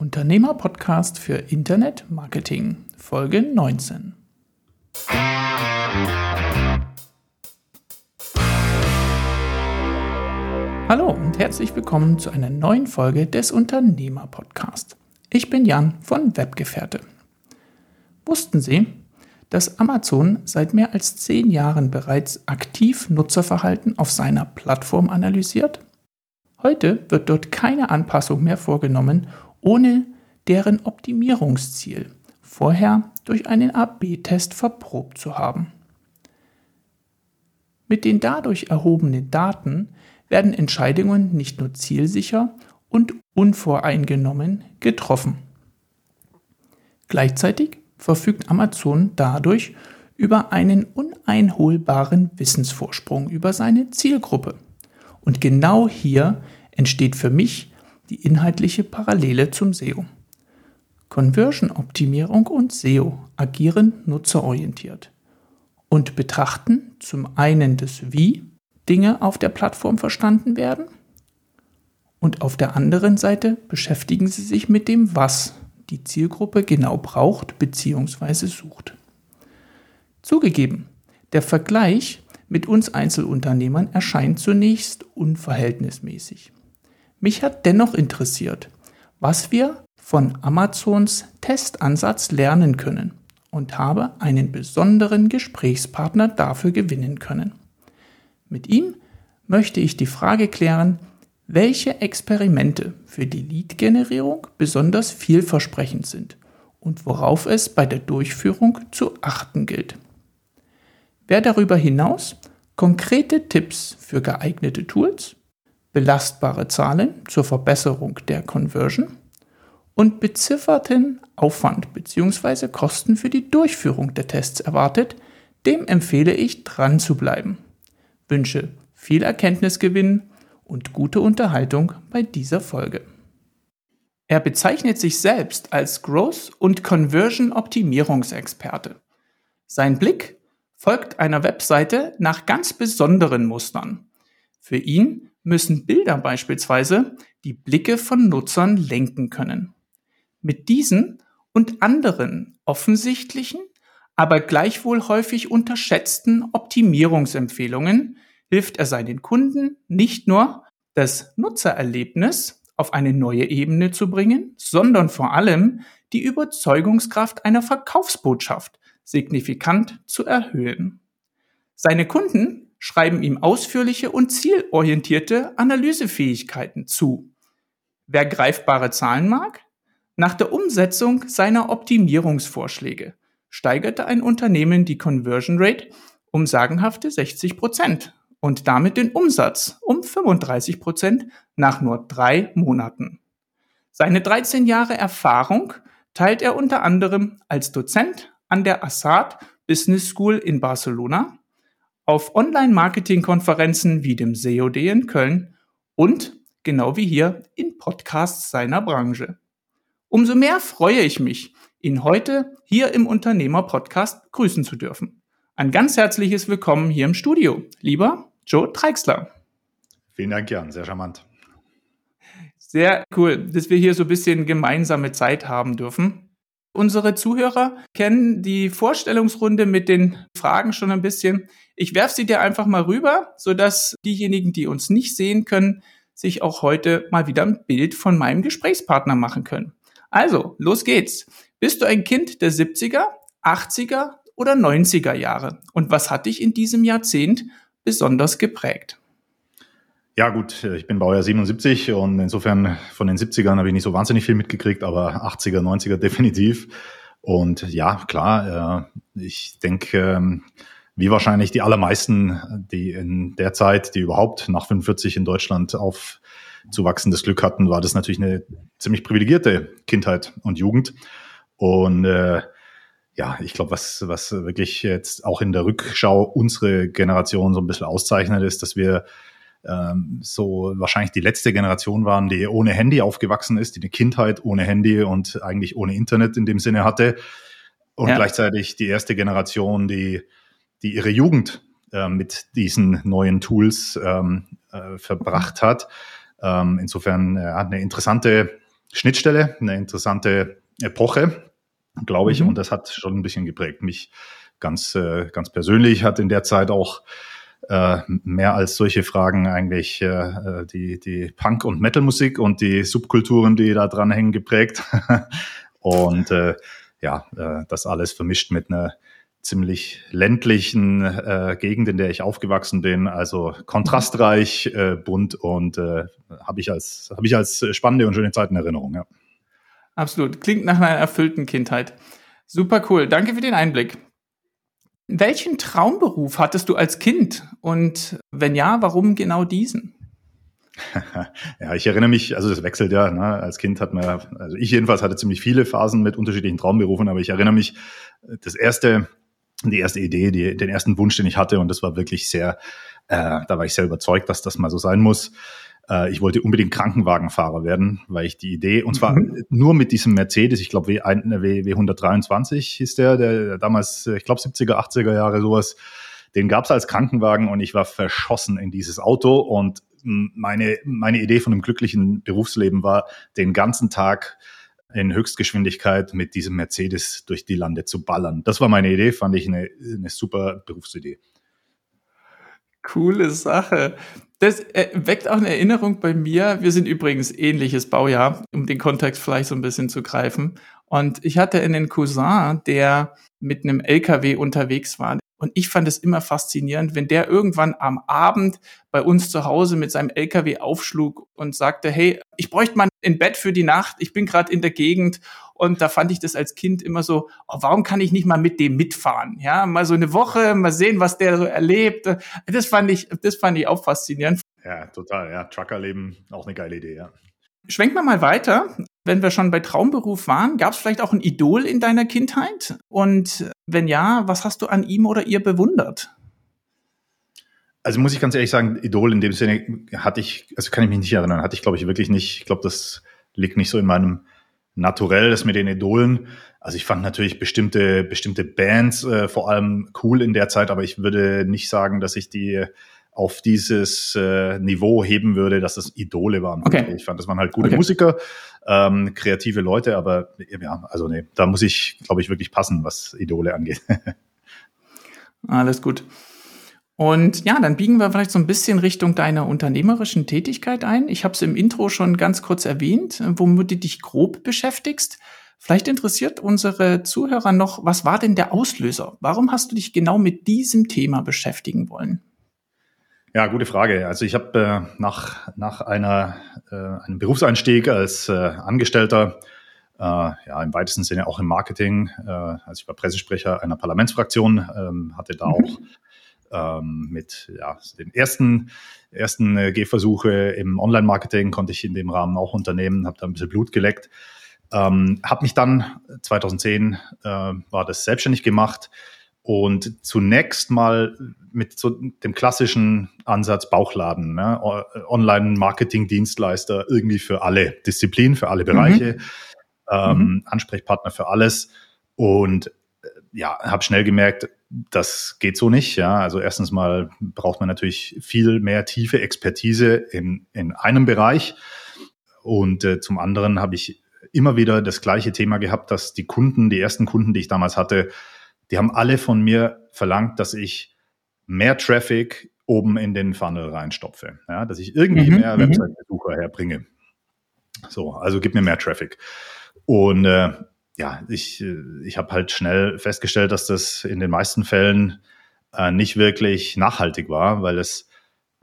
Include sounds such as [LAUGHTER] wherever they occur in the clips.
Unternehmer-Podcast für Internet Marketing, Folge 19. Hallo und herzlich willkommen zu einer neuen Folge des Unternehmer-Podcasts. Ich bin Jan von Webgefährte. Wussten Sie, dass Amazon seit mehr als zehn Jahren bereits aktiv Nutzerverhalten auf seiner Plattform analysiert? Heute wird dort keine Anpassung mehr vorgenommen, ohne deren Optimierungsziel vorher durch einen AB-Test verprobt zu haben. Mit den dadurch erhobenen Daten werden Entscheidungen nicht nur zielsicher und unvoreingenommen getroffen. Gleichzeitig verfügt Amazon dadurch über einen uneinholbaren Wissensvorsprung über seine Zielgruppe. Und genau hier entsteht für mich die inhaltliche Parallele zum SEO. Conversion-Optimierung und SEO agieren nutzerorientiert und betrachten zum einen das Wie Dinge auf der Plattform verstanden werden und auf der anderen Seite beschäftigen sie sich mit dem Was die Zielgruppe genau braucht bzw. sucht. Zugegeben, der Vergleich mit uns Einzelunternehmern erscheint zunächst unverhältnismäßig. Mich hat dennoch interessiert, was wir von Amazons Testansatz lernen können und habe einen besonderen Gesprächspartner dafür gewinnen können. Mit ihm möchte ich die Frage klären, welche Experimente für die Lead-Generierung besonders vielversprechend sind und worauf es bei der Durchführung zu achten gilt. Wer darüber hinaus konkrete Tipps für geeignete Tools, belastbare Zahlen zur Verbesserung der Conversion und bezifferten Aufwand bzw. Kosten für die Durchführung der Tests erwartet, dem empfehle ich dran zu bleiben. Wünsche viel Erkenntnisgewinn und gute Unterhaltung bei dieser Folge. Er bezeichnet sich selbst als Growth- und Conversion-Optimierungsexperte. Sein Blick folgt einer Webseite nach ganz besonderen Mustern. Für ihn müssen Bilder beispielsweise die Blicke von Nutzern lenken können. Mit diesen und anderen offensichtlichen, aber gleichwohl häufig unterschätzten Optimierungsempfehlungen hilft er seinen Kunden nicht nur, das Nutzererlebnis auf eine neue Ebene zu bringen, sondern vor allem die Überzeugungskraft einer Verkaufsbotschaft signifikant zu erhöhen. Seine Kunden schreiben ihm ausführliche und zielorientierte Analysefähigkeiten zu. Wer greifbare Zahlen mag? Nach der Umsetzung seiner Optimierungsvorschläge steigerte ein Unternehmen die Conversion Rate um sagenhafte 60 Prozent und damit den Umsatz um 35 Prozent nach nur drei Monaten. Seine 13 Jahre Erfahrung teilt er unter anderem als Dozent an der Assad Business School in Barcelona, auf Online-Marketing-Konferenzen wie dem SEOD in Köln und, genau wie hier, in Podcasts seiner Branche. Umso mehr freue ich mich, ihn heute hier im Unternehmer-Podcast grüßen zu dürfen. Ein ganz herzliches Willkommen hier im Studio, lieber Joe Treixler. Vielen Dank, Jan, sehr charmant. Sehr cool, dass wir hier so ein bisschen gemeinsame Zeit haben dürfen. Unsere Zuhörer kennen die Vorstellungsrunde mit den Fragen schon ein bisschen. Ich werfe sie dir einfach mal rüber, sodass diejenigen, die uns nicht sehen können, sich auch heute mal wieder ein Bild von meinem Gesprächspartner machen können. Also, los geht's. Bist du ein Kind der 70er, 80er oder 90er Jahre. Und was hat dich in diesem Jahrzehnt besonders geprägt? Ja gut, ich bin Baujahr 77 und insofern von den 70ern habe ich nicht so wahnsinnig viel mitgekriegt, aber 80er, 90er [LAUGHS] definitiv. Und ja, klar, äh, ich denke, ähm, wie wahrscheinlich die allermeisten, die in der Zeit, die überhaupt nach 45 in Deutschland aufzuwachsen, das Glück hatten, war das natürlich eine ziemlich privilegierte Kindheit und Jugend. Und äh, ja, ich glaube, was, was wirklich jetzt auch in der Rückschau unsere Generation so ein bisschen auszeichnet, ist, dass wir ähm, so wahrscheinlich die letzte Generation waren, die ohne Handy aufgewachsen ist, die eine Kindheit ohne Handy und eigentlich ohne Internet in dem Sinne hatte. Und ja. gleichzeitig die erste Generation, die, die ihre Jugend äh, mit diesen neuen Tools ähm, äh, verbracht hat. Ähm, insofern äh, hat eine interessante Schnittstelle, eine interessante Epoche, glaube ich, mhm. und das hat schon ein bisschen geprägt. Mich ganz, äh, ganz persönlich hat in der Zeit auch äh, mehr als solche Fragen eigentlich äh, die, die Punk- und Metal-Musik und die Subkulturen, die da dran hängen, geprägt. [LAUGHS] und äh, ja, äh, das alles vermischt mit einer ziemlich ländlichen äh, Gegend, in der ich aufgewachsen bin. Also kontrastreich, äh, bunt und äh, habe ich als habe ich als spannende und schöne Zeit in Erinnerung. Ja. Absolut, klingt nach einer erfüllten Kindheit. Super cool. Danke für den Einblick. Welchen Traumberuf hattest du als Kind? Und wenn ja, warum genau diesen? [LAUGHS] ja, ich erinnere mich, also das wechselt ja. Ne? Als Kind hat man, also ich jedenfalls hatte ziemlich viele Phasen mit unterschiedlichen Traumberufen, aber ich erinnere mich, das erste, die erste Idee, die, den ersten Wunsch, den ich hatte, und das war wirklich sehr, äh, da war ich sehr überzeugt, dass das mal so sein muss, äh, ich wollte unbedingt Krankenwagenfahrer werden, weil ich die Idee, und zwar mhm. nur mit diesem Mercedes, ich glaube W, w, W123 hieß der, der damals, ich glaube 70er, 80er Jahre sowas, den gab es als Krankenwagen und ich war verschossen in dieses Auto und meine, meine Idee von einem glücklichen Berufsleben war, den ganzen Tag in Höchstgeschwindigkeit mit diesem Mercedes durch die Lande zu ballern. Das war meine Idee, fand ich eine, eine super Berufsidee. Coole Sache. Das äh, weckt auch eine Erinnerung bei mir. Wir sind übrigens ähnliches Baujahr, um den Kontext vielleicht so ein bisschen zu greifen. Und ich hatte einen Cousin, der mit einem LKW unterwegs war. Und ich fand es immer faszinierend, wenn der irgendwann am Abend bei uns zu Hause mit seinem LKW aufschlug und sagte, hey, ich bräuchte mal ein Bett für die Nacht, ich bin gerade in der Gegend. Und da fand ich das als Kind immer so, oh, warum kann ich nicht mal mit dem mitfahren? Ja, mal so eine Woche, mal sehen, was der so erlebt. Das fand ich, das fand ich auch faszinierend. Ja, total. Ja, Truckerleben, auch eine geile Idee, ja. Schwenken wir mal weiter. Wenn wir schon bei Traumberuf waren, gab es vielleicht auch ein Idol in deiner Kindheit? Und wenn ja, was hast du an ihm oder ihr bewundert? Also muss ich ganz ehrlich sagen, Idol in dem Sinne hatte ich, also kann ich mich nicht erinnern, hatte ich glaube ich wirklich nicht. Ich glaube, das liegt nicht so in meinem Naturell, das mit den Idolen. Also ich fand natürlich bestimmte, bestimmte Bands äh, vor allem cool in der Zeit, aber ich würde nicht sagen, dass ich die auf dieses äh, Niveau heben würde, dass das Idole waren. Okay. Ich fand, das waren halt gute okay. Musiker, ähm, kreative Leute, aber ja, also nee, da muss ich, glaube ich, wirklich passen, was Idole angeht. [LAUGHS] Alles gut. Und ja, dann biegen wir vielleicht so ein bisschen Richtung deiner unternehmerischen Tätigkeit ein. Ich habe es im Intro schon ganz kurz erwähnt, womit du dich grob beschäftigst. Vielleicht interessiert unsere Zuhörer noch, was war denn der Auslöser? Warum hast du dich genau mit diesem Thema beschäftigen wollen? Ja, gute Frage. Also ich habe äh, nach, nach einer, äh, einem Berufseinstieg als äh, Angestellter, äh, ja im weitesten Sinne auch im Marketing, äh, also ich war Pressesprecher einer Parlamentsfraktion, ähm, hatte da mhm. auch ähm, mit ja, den ersten, ersten äh, Gehversuche im Online-Marketing konnte ich in dem Rahmen auch unternehmen, habe da ein bisschen Blut geleckt. Ähm, habe mich dann 2010 äh, war das selbstständig gemacht und zunächst mal mit so dem klassischen Ansatz Bauchladen, ne? Online-Marketing-Dienstleister irgendwie für alle Disziplinen, für alle Bereiche, mhm. Ähm, mhm. Ansprechpartner für alles. Und äh, ja, habe schnell gemerkt, das geht so nicht. Ja, also erstens mal braucht man natürlich viel mehr tiefe Expertise in, in einem Bereich. Und äh, zum anderen habe ich immer wieder das gleiche Thema gehabt, dass die Kunden, die ersten Kunden, die ich damals hatte, die haben alle von mir verlangt, dass ich mehr Traffic oben in den Funnel reinstopfe, ja, dass ich irgendwie mhm, mehr mhm. Website-Besucher herbringe. So, also gib mir mehr Traffic. Und äh, ja, ich, ich habe halt schnell festgestellt, dass das in den meisten Fällen äh, nicht wirklich nachhaltig war, weil es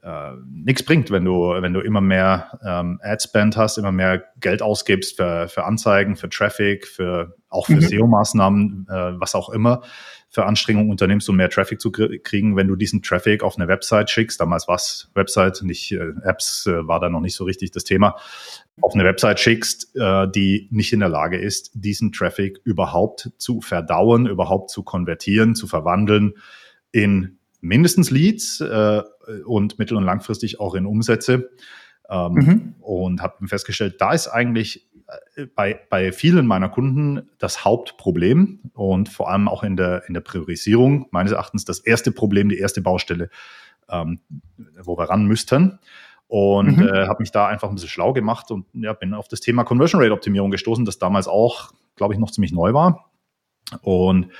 äh, nichts bringt, wenn du, wenn du immer mehr ähm, Ad-Spend hast, immer mehr Geld ausgibst für, für Anzeigen, für Traffic, für auch für mhm. SEO-Maßnahmen, äh, was auch immer für Anstrengungen unternimmst, um mehr Traffic zu kriegen, wenn du diesen Traffic auf eine Website schickst. Damals war es Website, nicht äh, Apps, äh, war da noch nicht so richtig das Thema. Auf eine Website schickst, äh, die nicht in der Lage ist, diesen Traffic überhaupt zu verdauen, überhaupt zu konvertieren, zu verwandeln in mindestens Leads äh, und mittel- und langfristig auch in Umsätze. Ähm, mhm. Und habe festgestellt, da ist eigentlich äh, bei, bei vielen meiner Kunden das Hauptproblem und vor allem auch in der, in der Priorisierung meines Erachtens das erste Problem, die erste Baustelle, ähm, wo wir ran müssten. und mhm. äh, habe mich da einfach ein bisschen schlau gemacht und ja, bin auf das Thema Conversion Rate Optimierung gestoßen, das damals auch, glaube ich, noch ziemlich neu war. Und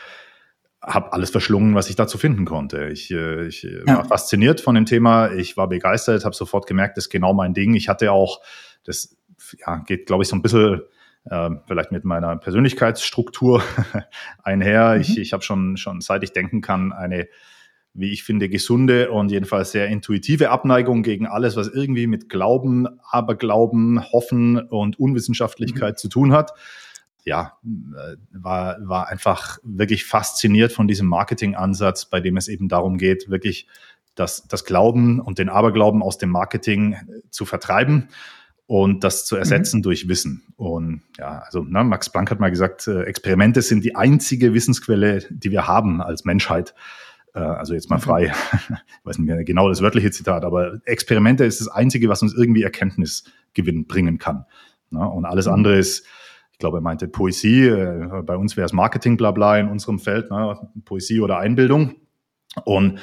habe alles verschlungen, was ich dazu finden konnte. Ich, äh, ich äh, ja. war fasziniert von dem Thema. Ich war begeistert, habe sofort gemerkt, das ist genau mein Ding. Ich hatte auch, das ja, geht, glaube ich, so ein bisschen äh, vielleicht mit meiner Persönlichkeitsstruktur [LAUGHS] einher. Mhm. Ich, ich habe schon, schon, seit ich denken kann, eine wie ich finde, gesunde und jedenfalls sehr intuitive Abneigung gegen alles, was irgendwie mit Glauben, Aberglauben, Hoffen und Unwissenschaftlichkeit mhm. zu tun hat. Ja, äh, war, war einfach wirklich fasziniert von diesem Marketingansatz, bei dem es eben darum geht, wirklich das, das Glauben und den Aberglauben aus dem Marketing zu vertreiben und das zu ersetzen mhm. durch Wissen. Und ja, also ne, Max Planck hat mal gesagt, äh, Experimente sind die einzige Wissensquelle, die wir haben als Menschheit. Äh, also jetzt mal frei, [LAUGHS] ich weiß nicht mehr genau das wörtliche Zitat, aber Experimente ist das Einzige, was uns irgendwie Erkenntnisgewinn bringen kann. Ne? Und alles mhm. andere ist, ich glaube, er meinte Poesie, äh, bei uns wäre es Marketing, bla bla in unserem Feld, ne? Poesie oder Einbildung. Und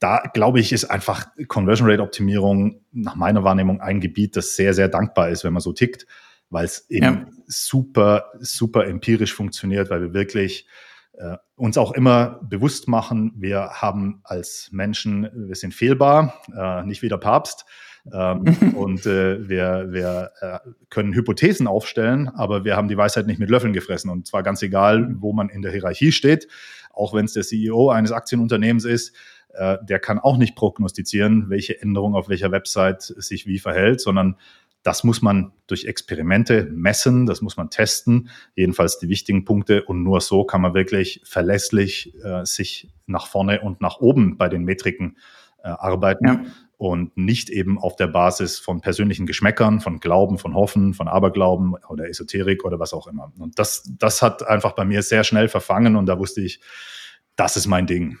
da glaube ich, ist einfach Conversion Rate Optimierung nach meiner Wahrnehmung ein Gebiet, das sehr, sehr dankbar ist, wenn man so tickt, weil es eben ja. super, super empirisch funktioniert, weil wir wirklich äh, uns auch immer bewusst machen, wir haben als Menschen, wir sind fehlbar, äh, nicht wie der Papst. Ähm, [LAUGHS] und äh, wir, wir äh, können Hypothesen aufstellen, aber wir haben die Weisheit nicht mit Löffeln gefressen. Und zwar ganz egal, wo man in der Hierarchie steht, auch wenn es der CEO eines Aktienunternehmens ist, äh, der kann auch nicht prognostizieren, welche Änderung auf welcher Website sich wie verhält, sondern das muss man durch Experimente messen, das muss man testen, jedenfalls die wichtigen Punkte. Und nur so kann man wirklich verlässlich äh, sich nach vorne und nach oben bei den Metriken äh, arbeiten. Ja. Und nicht eben auf der Basis von persönlichen Geschmäckern, von Glauben, von Hoffen, von Aberglauben oder Esoterik oder was auch immer. Und das, das hat einfach bei mir sehr schnell verfangen und da wusste ich, das ist mein Ding.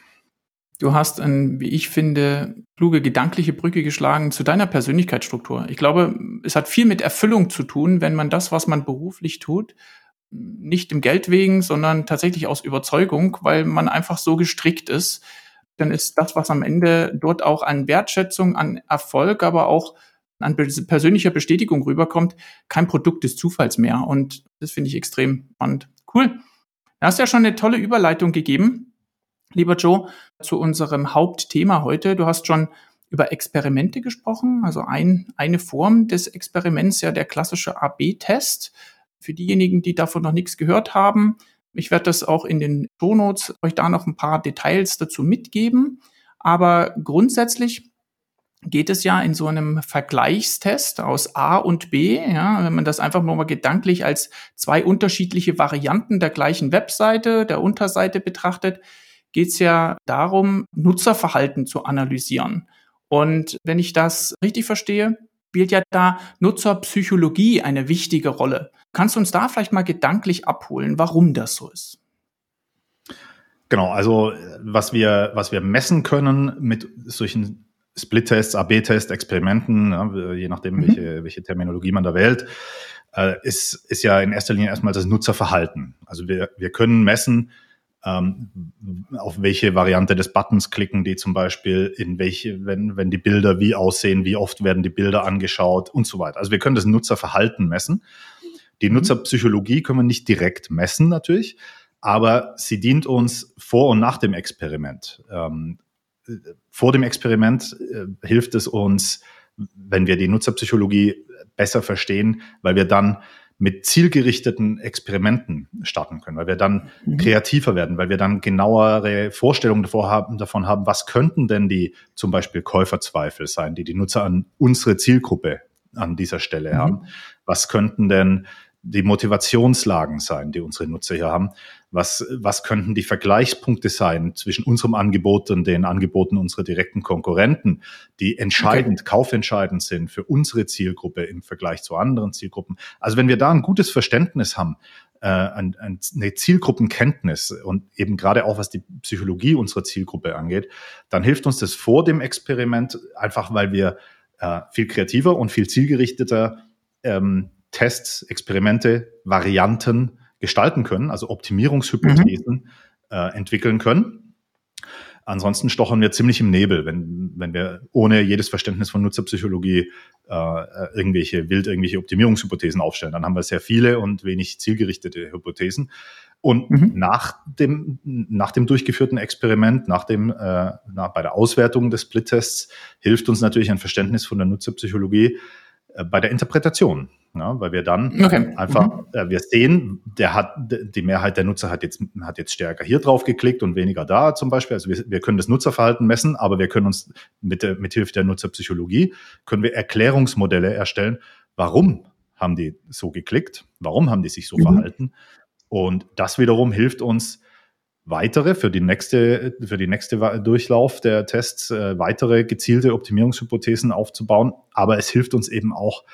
Du hast, ein, wie ich finde, kluge gedankliche Brücke geschlagen zu deiner Persönlichkeitsstruktur. Ich glaube, es hat viel mit Erfüllung zu tun, wenn man das, was man beruflich tut, nicht im Geld wegen, sondern tatsächlich aus Überzeugung, weil man einfach so gestrickt ist. Dann ist das, was am Ende dort auch an Wertschätzung, an Erfolg, aber auch an persönlicher Bestätigung rüberkommt, kein Produkt des Zufalls mehr. Und das finde ich extrem spannend. Cool. Du hast ja schon eine tolle Überleitung gegeben lieber Joe, zu unserem Hauptthema heute. Du hast schon über Experimente gesprochen, also ein, eine Form des Experiments, ja der klassische AB-Test. Für diejenigen, die davon noch nichts gehört haben, ich werde das auch in den Shownotes euch da noch ein paar Details dazu mitgeben. Aber grundsätzlich geht es ja in so einem Vergleichstest aus A und B, ja, wenn man das einfach nur mal gedanklich als zwei unterschiedliche Varianten der gleichen Webseite, der Unterseite betrachtet, geht es ja darum, Nutzerverhalten zu analysieren. Und wenn ich das richtig verstehe, spielt ja da Nutzerpsychologie eine wichtige Rolle. Kannst du uns da vielleicht mal gedanklich abholen, warum das so ist? Genau, also was wir, was wir messen können mit solchen Split-Tests, AB-Tests, Experimenten, ja, je nachdem, mhm. welche, welche Terminologie man da wählt, äh, ist, ist ja in erster Linie erstmal das Nutzerverhalten. Also wir, wir können messen, ähm, auf welche Variante des Buttons klicken die zum Beispiel, in welche, wenn, wenn die Bilder wie aussehen, wie oft werden die Bilder angeschaut und so weiter. Also wir können das Nutzerverhalten messen. Die mhm. Nutzerpsychologie können wir nicht direkt messen natürlich, aber sie dient uns vor und nach dem Experiment. Ähm, vor dem Experiment äh, hilft es uns, wenn wir die Nutzerpsychologie besser verstehen, weil wir dann mit zielgerichteten Experimenten starten können, weil wir dann mhm. kreativer werden, weil wir dann genauere Vorstellungen davor haben, davon haben, was könnten denn die zum Beispiel Käuferzweifel sein, die die Nutzer an unsere Zielgruppe an dieser Stelle mhm. haben. Was könnten denn die Motivationslagen sein, die unsere Nutzer hier haben? Was, was könnten die Vergleichspunkte sein zwischen unserem Angebot und den Angeboten unserer direkten Konkurrenten, die entscheidend, okay. kaufentscheidend sind für unsere Zielgruppe im Vergleich zu anderen Zielgruppen? Also wenn wir da ein gutes Verständnis haben, äh, eine Zielgruppenkenntnis und eben gerade auch was die Psychologie unserer Zielgruppe angeht, dann hilft uns das vor dem Experiment einfach, weil wir äh, viel kreativer und viel zielgerichteter ähm, Tests, Experimente, Varianten gestalten können, also Optimierungshypothesen mhm. äh, entwickeln können. Ansonsten stochern wir ziemlich im Nebel, wenn, wenn wir ohne jedes Verständnis von Nutzerpsychologie äh, irgendwelche wild irgendwelche Optimierungshypothesen aufstellen. Dann haben wir sehr viele und wenig zielgerichtete Hypothesen. Und mhm. nach dem nach dem durchgeführten Experiment, nach dem äh, nach, bei der Auswertung des Split-Tests hilft uns natürlich ein Verständnis von der Nutzerpsychologie äh, bei der Interpretation. Ja, weil wir dann okay. einfach, mhm. äh, wir sehen, der hat, die Mehrheit der Nutzer hat jetzt, hat jetzt stärker hier drauf geklickt und weniger da zum Beispiel. Also wir, wir können das Nutzerverhalten messen, aber wir können uns mit, der, mit Hilfe der Nutzerpsychologie, können wir Erklärungsmodelle erstellen. Warum haben die so geklickt? Warum haben die sich so mhm. verhalten? Und das wiederum hilft uns, weitere für die nächste, für die nächste Durchlauf der Tests, äh, weitere gezielte Optimierungshypothesen aufzubauen. Aber es hilft uns eben auch,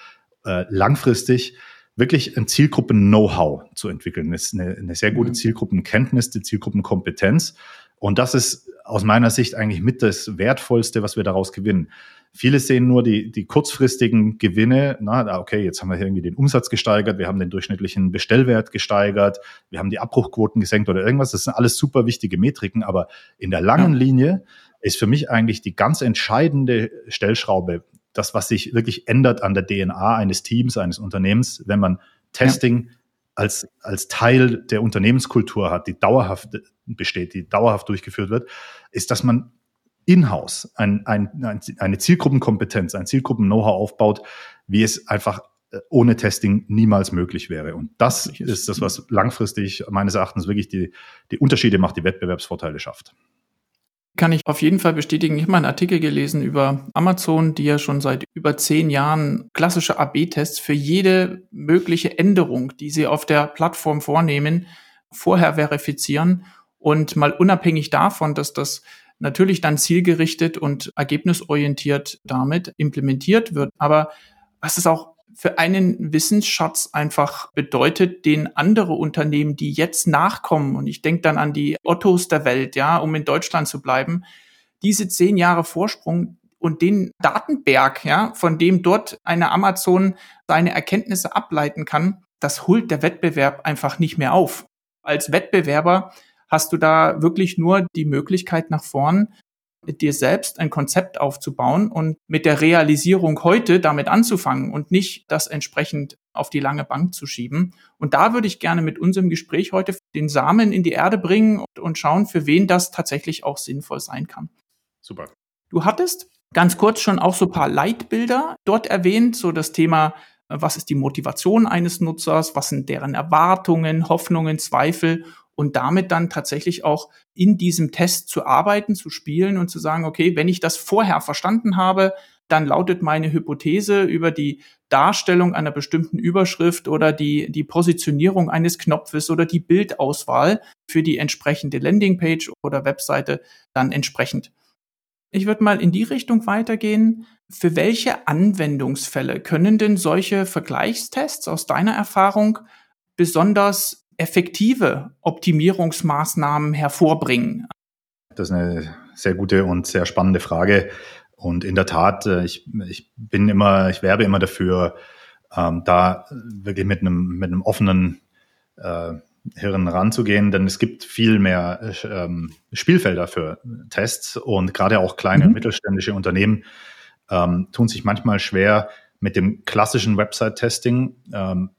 äh, langfristig wirklich ein Zielgruppen-Know-how zu entwickeln. Das ist eine, eine sehr gute mhm. Zielgruppenkenntnis, die Zielgruppenkompetenz. Und das ist aus meiner Sicht eigentlich mit das Wertvollste, was wir daraus gewinnen. Viele sehen nur die, die kurzfristigen Gewinne. Na, okay, jetzt haben wir irgendwie den Umsatz gesteigert, wir haben den durchschnittlichen Bestellwert gesteigert, wir haben die Abbruchquoten gesenkt oder irgendwas. Das sind alles super wichtige Metriken, aber in der langen ja. Linie ist für mich eigentlich die ganz entscheidende Stellschraube, das, was sich wirklich ändert an der DNA eines Teams, eines Unternehmens, wenn man Testing ja. Als, als Teil der Unternehmenskultur hat, die dauerhaft besteht, die dauerhaft durchgeführt wird, ist, dass man in-house ein, ein, ein, eine Zielgruppenkompetenz, ein Zielgruppen-Know-how aufbaut, wie es einfach äh, ohne Testing niemals möglich wäre. Und das ist das, was langfristig meines Erachtens wirklich die, die Unterschiede macht, die Wettbewerbsvorteile schafft. Kann ich auf jeden Fall bestätigen. Ich habe mal einen Artikel gelesen über Amazon, die ja schon seit über zehn Jahren klassische AB-Tests für jede mögliche Änderung, die sie auf der Plattform vornehmen, vorher verifizieren und mal unabhängig davon, dass das natürlich dann zielgerichtet und ergebnisorientiert damit implementiert wird. Aber was es auch für einen Wissensschatz einfach bedeutet, den andere Unternehmen, die jetzt nachkommen, und ich denke dann an die Ottos der Welt, ja, um in Deutschland zu bleiben, diese zehn Jahre Vorsprung und den Datenberg, ja, von dem dort eine Amazon seine Erkenntnisse ableiten kann, das holt der Wettbewerb einfach nicht mehr auf. Als Wettbewerber hast du da wirklich nur die Möglichkeit nach vorn, dir selbst ein Konzept aufzubauen und mit der Realisierung heute damit anzufangen und nicht das entsprechend auf die lange Bank zu schieben. Und da würde ich gerne mit unserem Gespräch heute den Samen in die Erde bringen und schauen, für wen das tatsächlich auch sinnvoll sein kann. Super. Du hattest ganz kurz schon auch so ein paar Leitbilder dort erwähnt, so das Thema, was ist die Motivation eines Nutzers, was sind deren Erwartungen, Hoffnungen, Zweifel und damit dann tatsächlich auch in diesem Test zu arbeiten, zu spielen und zu sagen, okay, wenn ich das vorher verstanden habe, dann lautet meine Hypothese über die Darstellung einer bestimmten Überschrift oder die, die Positionierung eines Knopfes oder die Bildauswahl für die entsprechende Landingpage oder Webseite dann entsprechend. Ich würde mal in die Richtung weitergehen. Für welche Anwendungsfälle können denn solche Vergleichstests aus deiner Erfahrung besonders effektive Optimierungsmaßnahmen hervorbringen? Das ist eine sehr gute und sehr spannende Frage. Und in der Tat, äh, ich, ich bin immer, ich werbe immer dafür, ähm, da wirklich mit einem, mit einem offenen äh, Hirn ranzugehen, denn es gibt viel mehr äh, ähm, Spielfelder für Tests und gerade auch kleine mhm. und mittelständische Unternehmen ähm, tun sich manchmal schwer mit dem klassischen Website-Testing. Ähm,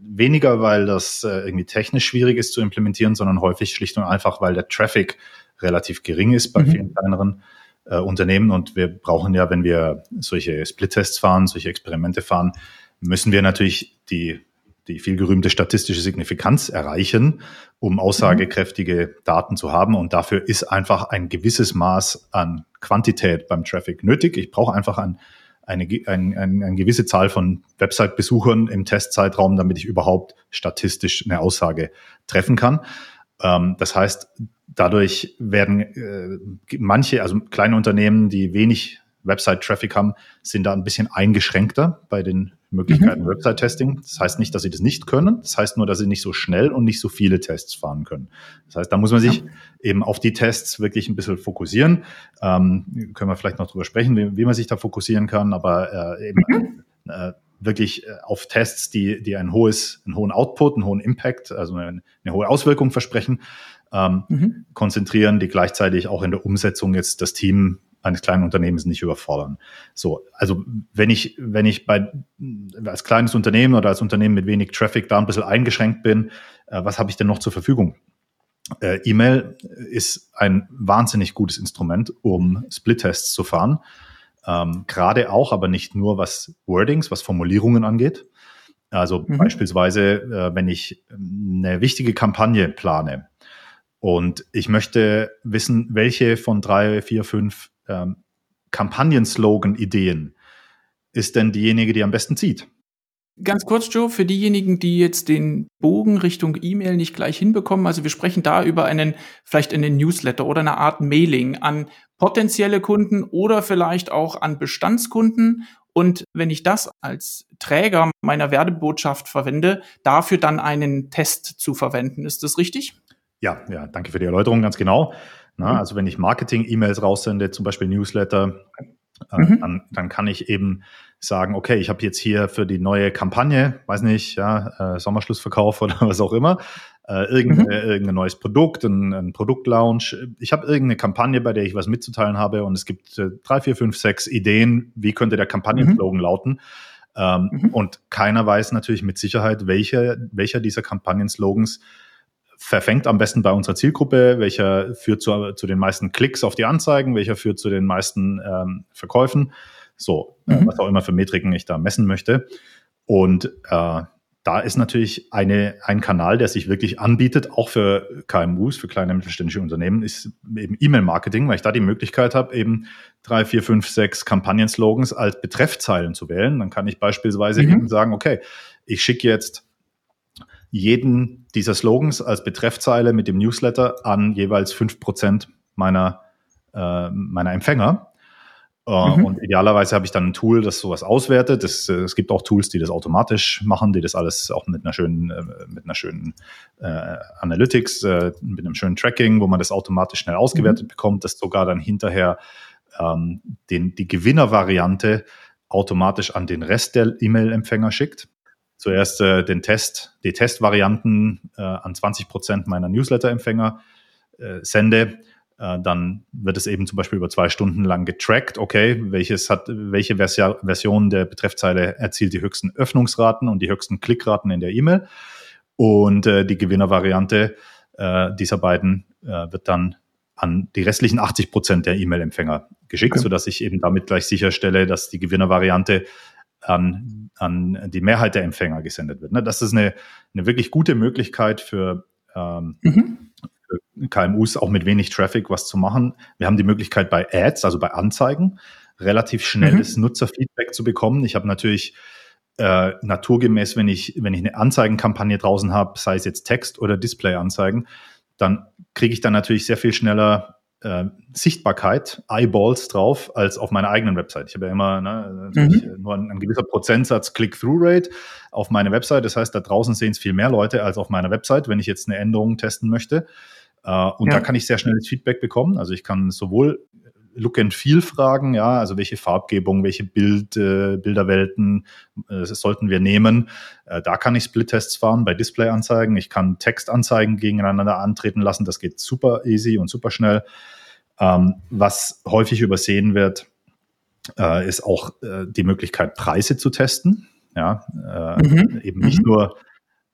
weniger, weil das äh, irgendwie technisch schwierig ist zu implementieren, sondern häufig schlicht und einfach, weil der Traffic relativ gering ist bei mhm. vielen kleineren äh, Unternehmen. Und wir brauchen ja, wenn wir solche Split-Tests fahren, solche Experimente fahren, müssen wir natürlich die, die viel gerühmte statistische Signifikanz erreichen, um aussagekräftige mhm. Daten zu haben. Und dafür ist einfach ein gewisses Maß an Quantität beim Traffic nötig. Ich brauche einfach ein eine, ein, ein, eine gewisse Zahl von Website-Besuchern im Testzeitraum, damit ich überhaupt statistisch eine Aussage treffen kann. Ähm, das heißt, dadurch werden äh, manche, also kleine Unternehmen, die wenig Website-Traffic haben, sind da ein bisschen eingeschränkter bei den Möglichkeiten mhm. Website-Testing. Das heißt nicht, dass sie das nicht können. Das heißt nur, dass sie nicht so schnell und nicht so viele Tests fahren können. Das heißt, da muss man sich ja. eben auf die Tests wirklich ein bisschen fokussieren. Ähm, können wir vielleicht noch drüber sprechen, wie, wie man sich da fokussieren kann. Aber äh, eben mhm. äh, wirklich äh, auf Tests, die, die ein hohes, einen hohen Output, einen hohen Impact, also eine, eine hohe Auswirkung versprechen, ähm, mhm. konzentrieren, die gleichzeitig auch in der Umsetzung jetzt das Team eines kleinen Unternehmens nicht überfordern. So, also wenn ich, wenn ich bei als kleines Unternehmen oder als Unternehmen mit wenig Traffic da ein bisschen eingeschränkt bin, äh, was habe ich denn noch zur Verfügung? Äh, E-Mail ist ein wahnsinnig gutes Instrument, um Split-Tests zu fahren. Ähm, Gerade auch, aber nicht nur was Wordings, was Formulierungen angeht. Also mhm. beispielsweise, äh, wenn ich eine wichtige Kampagne plane und ich möchte wissen, welche von drei, vier, fünf ähm, Kampagnen-Slogan-Ideen ist denn diejenige, die am besten zieht? Ganz kurz, Joe, für diejenigen, die jetzt den Bogen Richtung E-Mail nicht gleich hinbekommen. Also wir sprechen da über einen, vielleicht einen Newsletter oder eine Art Mailing an potenzielle Kunden oder vielleicht auch an Bestandskunden. Und wenn ich das als Träger meiner Werbebotschaft verwende, dafür dann einen Test zu verwenden. Ist das richtig? Ja, ja, danke für die Erläuterung, ganz genau. Na, mhm. also wenn ich Marketing-E-Mails raussende, zum Beispiel Newsletter, äh, mhm. dann, dann kann ich eben sagen, okay, ich habe jetzt hier für die neue Kampagne, weiß nicht, ja, äh, Sommerschlussverkauf [LAUGHS] oder was auch immer, äh, irgendein, mhm. irgendein neues Produkt, ein, ein Produktlaunch. Ich habe irgendeine Kampagne, bei der ich was mitzuteilen habe und es gibt äh, drei, vier, fünf, sechs Ideen, wie könnte der Kampagnenslogan mhm. lauten. Ähm, mhm. Und keiner weiß natürlich mit Sicherheit, welcher, welcher dieser Kampagnenslogans verfängt am besten bei unserer Zielgruppe, welcher führt zu, zu den meisten Klicks auf die Anzeigen, welcher führt zu den meisten ähm, Verkäufen, so, äh, mhm. was auch immer für Metriken ich da messen möchte. Und äh, da ist natürlich eine, ein Kanal, der sich wirklich anbietet, auch für KMUs, für kleine mittelständische Unternehmen, ist eben E-Mail-Marketing, weil ich da die Möglichkeit habe, eben drei, vier, fünf, sechs Kampagnen-Slogans als Betreffzeilen zu wählen. Dann kann ich beispielsweise mhm. eben sagen, okay, ich schicke jetzt jeden dieser Slogans als Betreffzeile mit dem Newsletter an jeweils fünf Prozent meiner, äh, meiner Empfänger. Äh, mhm. Und idealerweise habe ich dann ein Tool, das sowas auswertet. Das, äh, es gibt auch Tools, die das automatisch machen, die das alles auch mit einer schönen, äh, mit einer schönen äh, Analytics, äh, mit einem schönen Tracking, wo man das automatisch schnell ausgewertet mhm. bekommt, das sogar dann hinterher ähm, den, die Gewinnervariante automatisch an den Rest der E-Mail-Empfänger schickt zuerst äh, den Test, die Testvarianten äh, an 20 Prozent meiner Newsletter-Empfänger äh, sende, äh, dann wird es eben zum Beispiel über zwei Stunden lang getrackt. Okay, welches hat, welche Versia Version der Betreffzeile erzielt die höchsten Öffnungsraten und die höchsten Klickraten in der E-Mail? Und äh, die Gewinnervariante äh, dieser beiden wird dann an die restlichen 80 Prozent der E-Mail-Empfänger geschickt, okay. sodass ich eben damit gleich sicherstelle, dass die Gewinnervariante an, an die Mehrheit der Empfänger gesendet wird. Ne? Das ist eine, eine wirklich gute Möglichkeit für, ähm, mhm. für KMUs auch mit wenig Traffic was zu machen. Wir haben die Möglichkeit bei Ads, also bei Anzeigen, relativ schnelles mhm. Nutzerfeedback zu bekommen. Ich habe natürlich äh, naturgemäß, wenn ich, wenn ich eine Anzeigenkampagne draußen habe, sei es jetzt Text- oder Display-Anzeigen, dann kriege ich dann natürlich sehr viel schneller äh, Sichtbarkeit, Eyeballs drauf, als auf meiner eigenen Website. Ich habe ja immer ne, mhm. nur ein, ein, gewisser Prozentsatz Click-Through-Rate auf meine Website. Das heißt, da draußen sehen es viel mehr Leute als auf meiner Website, wenn ich jetzt eine Änderung testen möchte. Uh, und ja. da kann ich sehr schnelles Feedback bekommen. Also ich kann sowohl Look and Feel fragen, ja, also welche Farbgebung, welche Bild, äh, Bilderwelten äh, sollten wir nehmen. Äh, da kann ich Split-Tests fahren bei Display-Anzeigen. Ich kann Textanzeigen gegeneinander antreten lassen. Das geht super easy und super schnell. Ähm, was häufig übersehen wird, äh, ist auch äh, die Möglichkeit, Preise zu testen. Ja, äh, mhm. eben nicht mhm. nur,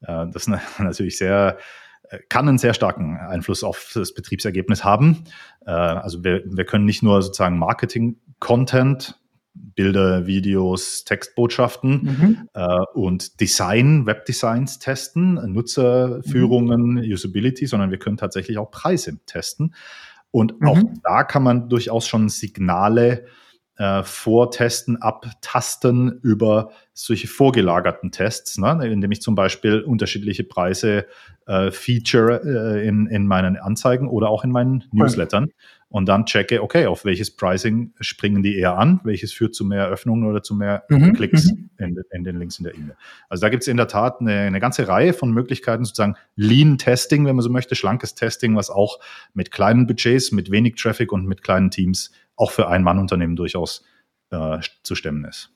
das ist [LAUGHS] natürlich sehr kann einen sehr starken Einfluss auf das Betriebsergebnis haben. Äh, also wir, wir können nicht nur sozusagen Marketing-Content, Bilder, Videos, Textbotschaften mhm. äh, und Design, Webdesigns testen, Nutzerführungen, mhm. Usability, sondern wir können tatsächlich auch Preise testen. Und mhm. auch da kann man durchaus schon Signale äh, vortesten, abtasten über solche vorgelagerten Tests, ne? indem ich zum Beispiel unterschiedliche Preise äh, feature äh, in, in meinen Anzeigen oder auch in meinen Newslettern und dann checke, okay, auf welches Pricing springen die eher an, welches führt zu mehr Öffnungen oder zu mehr mhm, Klicks mhm. in, in, den Links in der E-Mail. Also da gibt es in der Tat eine, eine, ganze Reihe von Möglichkeiten, sozusagen Lean Testing, wenn man so möchte, schlankes Testing, was auch mit kleinen Budgets, mit wenig Traffic und mit kleinen Teams auch für ein Mann-Unternehmen durchaus äh, zu stemmen ist.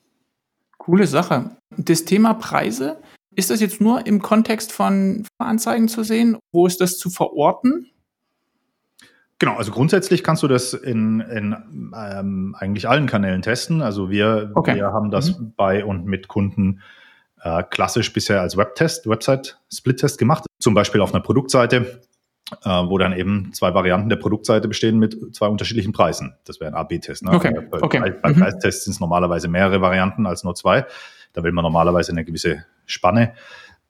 Coole Sache. Das Thema Preise, ist das jetzt nur im Kontext von Anzeigen zu sehen? Wo ist das zu verorten? Genau, also grundsätzlich kannst du das in, in ähm, eigentlich allen Kanälen testen. Also wir, okay. wir haben das mhm. bei und mit Kunden äh, klassisch bisher als Webtest, Website-Split-Test gemacht. Zum Beispiel auf einer Produktseite, äh, wo dann eben zwei Varianten der Produktseite bestehen mit zwei unterschiedlichen Preisen. Das wäre ein AB-Test. Ne? Okay. Bei, okay. bei, mhm. Preistests sind es normalerweise mehrere Varianten als nur zwei. Da will man normalerweise eine gewisse Spanne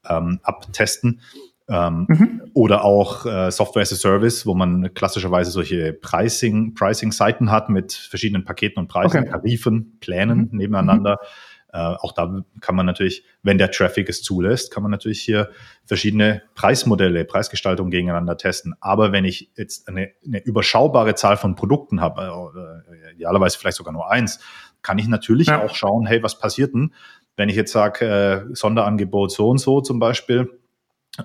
ähm, abtesten. Ähm, mhm. Oder auch äh, Software as a Service, wo man klassischerweise solche Pricing, Pricing-Seiten hat mit verschiedenen Paketen und Preisen, okay. Tarifen, Plänen mhm. nebeneinander. Äh, auch da kann man natürlich, wenn der Traffic es zulässt, kann man natürlich hier verschiedene Preismodelle, Preisgestaltung gegeneinander testen. Aber wenn ich jetzt eine, eine überschaubare Zahl von Produkten habe, äh, idealerweise vielleicht sogar nur eins, kann ich natürlich ja. auch schauen, hey, was passiert denn, wenn ich jetzt sage, äh, Sonderangebot so und so zum Beispiel,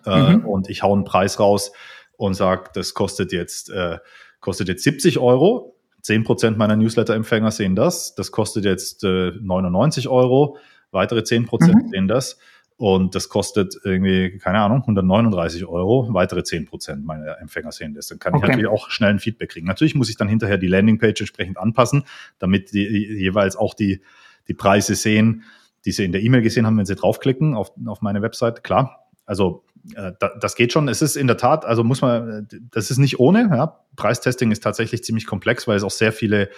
äh, mhm. und ich hau einen Preis raus und sage, das kostet jetzt, äh, kostet jetzt 70 Euro. 10% meiner Newsletter-Empfänger sehen das. Das kostet jetzt äh, 99 Euro. Weitere 10% mhm. sehen das. Und das kostet irgendwie, keine Ahnung, 139 Euro. Weitere 10% meiner Empfänger sehen das. Dann kann okay. ich natürlich auch schnell ein Feedback kriegen. Natürlich muss ich dann hinterher die Landingpage entsprechend anpassen, damit die jeweils auch die, die Preise sehen, die sie in der E-Mail gesehen haben, wenn sie draufklicken auf, auf meine Website. Klar. Also äh, das geht schon. Es ist in der Tat, also muss man, das ist nicht ohne. Ja. Preistesting ist tatsächlich ziemlich komplex, weil es auch sehr viele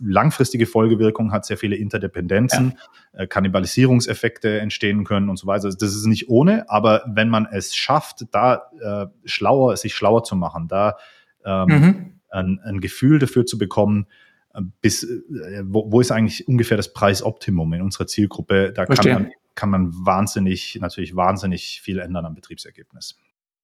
langfristige Folgewirkungen hat, sehr viele Interdependenzen, ja. Äh, Kannibalisierungseffekte entstehen können und so weiter. Also das ist nicht ohne, aber wenn man es schafft, da äh, schlauer, sich schlauer zu machen, da ähm, mhm. ein, ein Gefühl dafür zu bekommen, äh, bis wo, wo ist eigentlich ungefähr das Preisoptimum in unserer Zielgruppe? Da Verstehen. kann man kann man wahnsinnig, natürlich wahnsinnig viel ändern am Betriebsergebnis.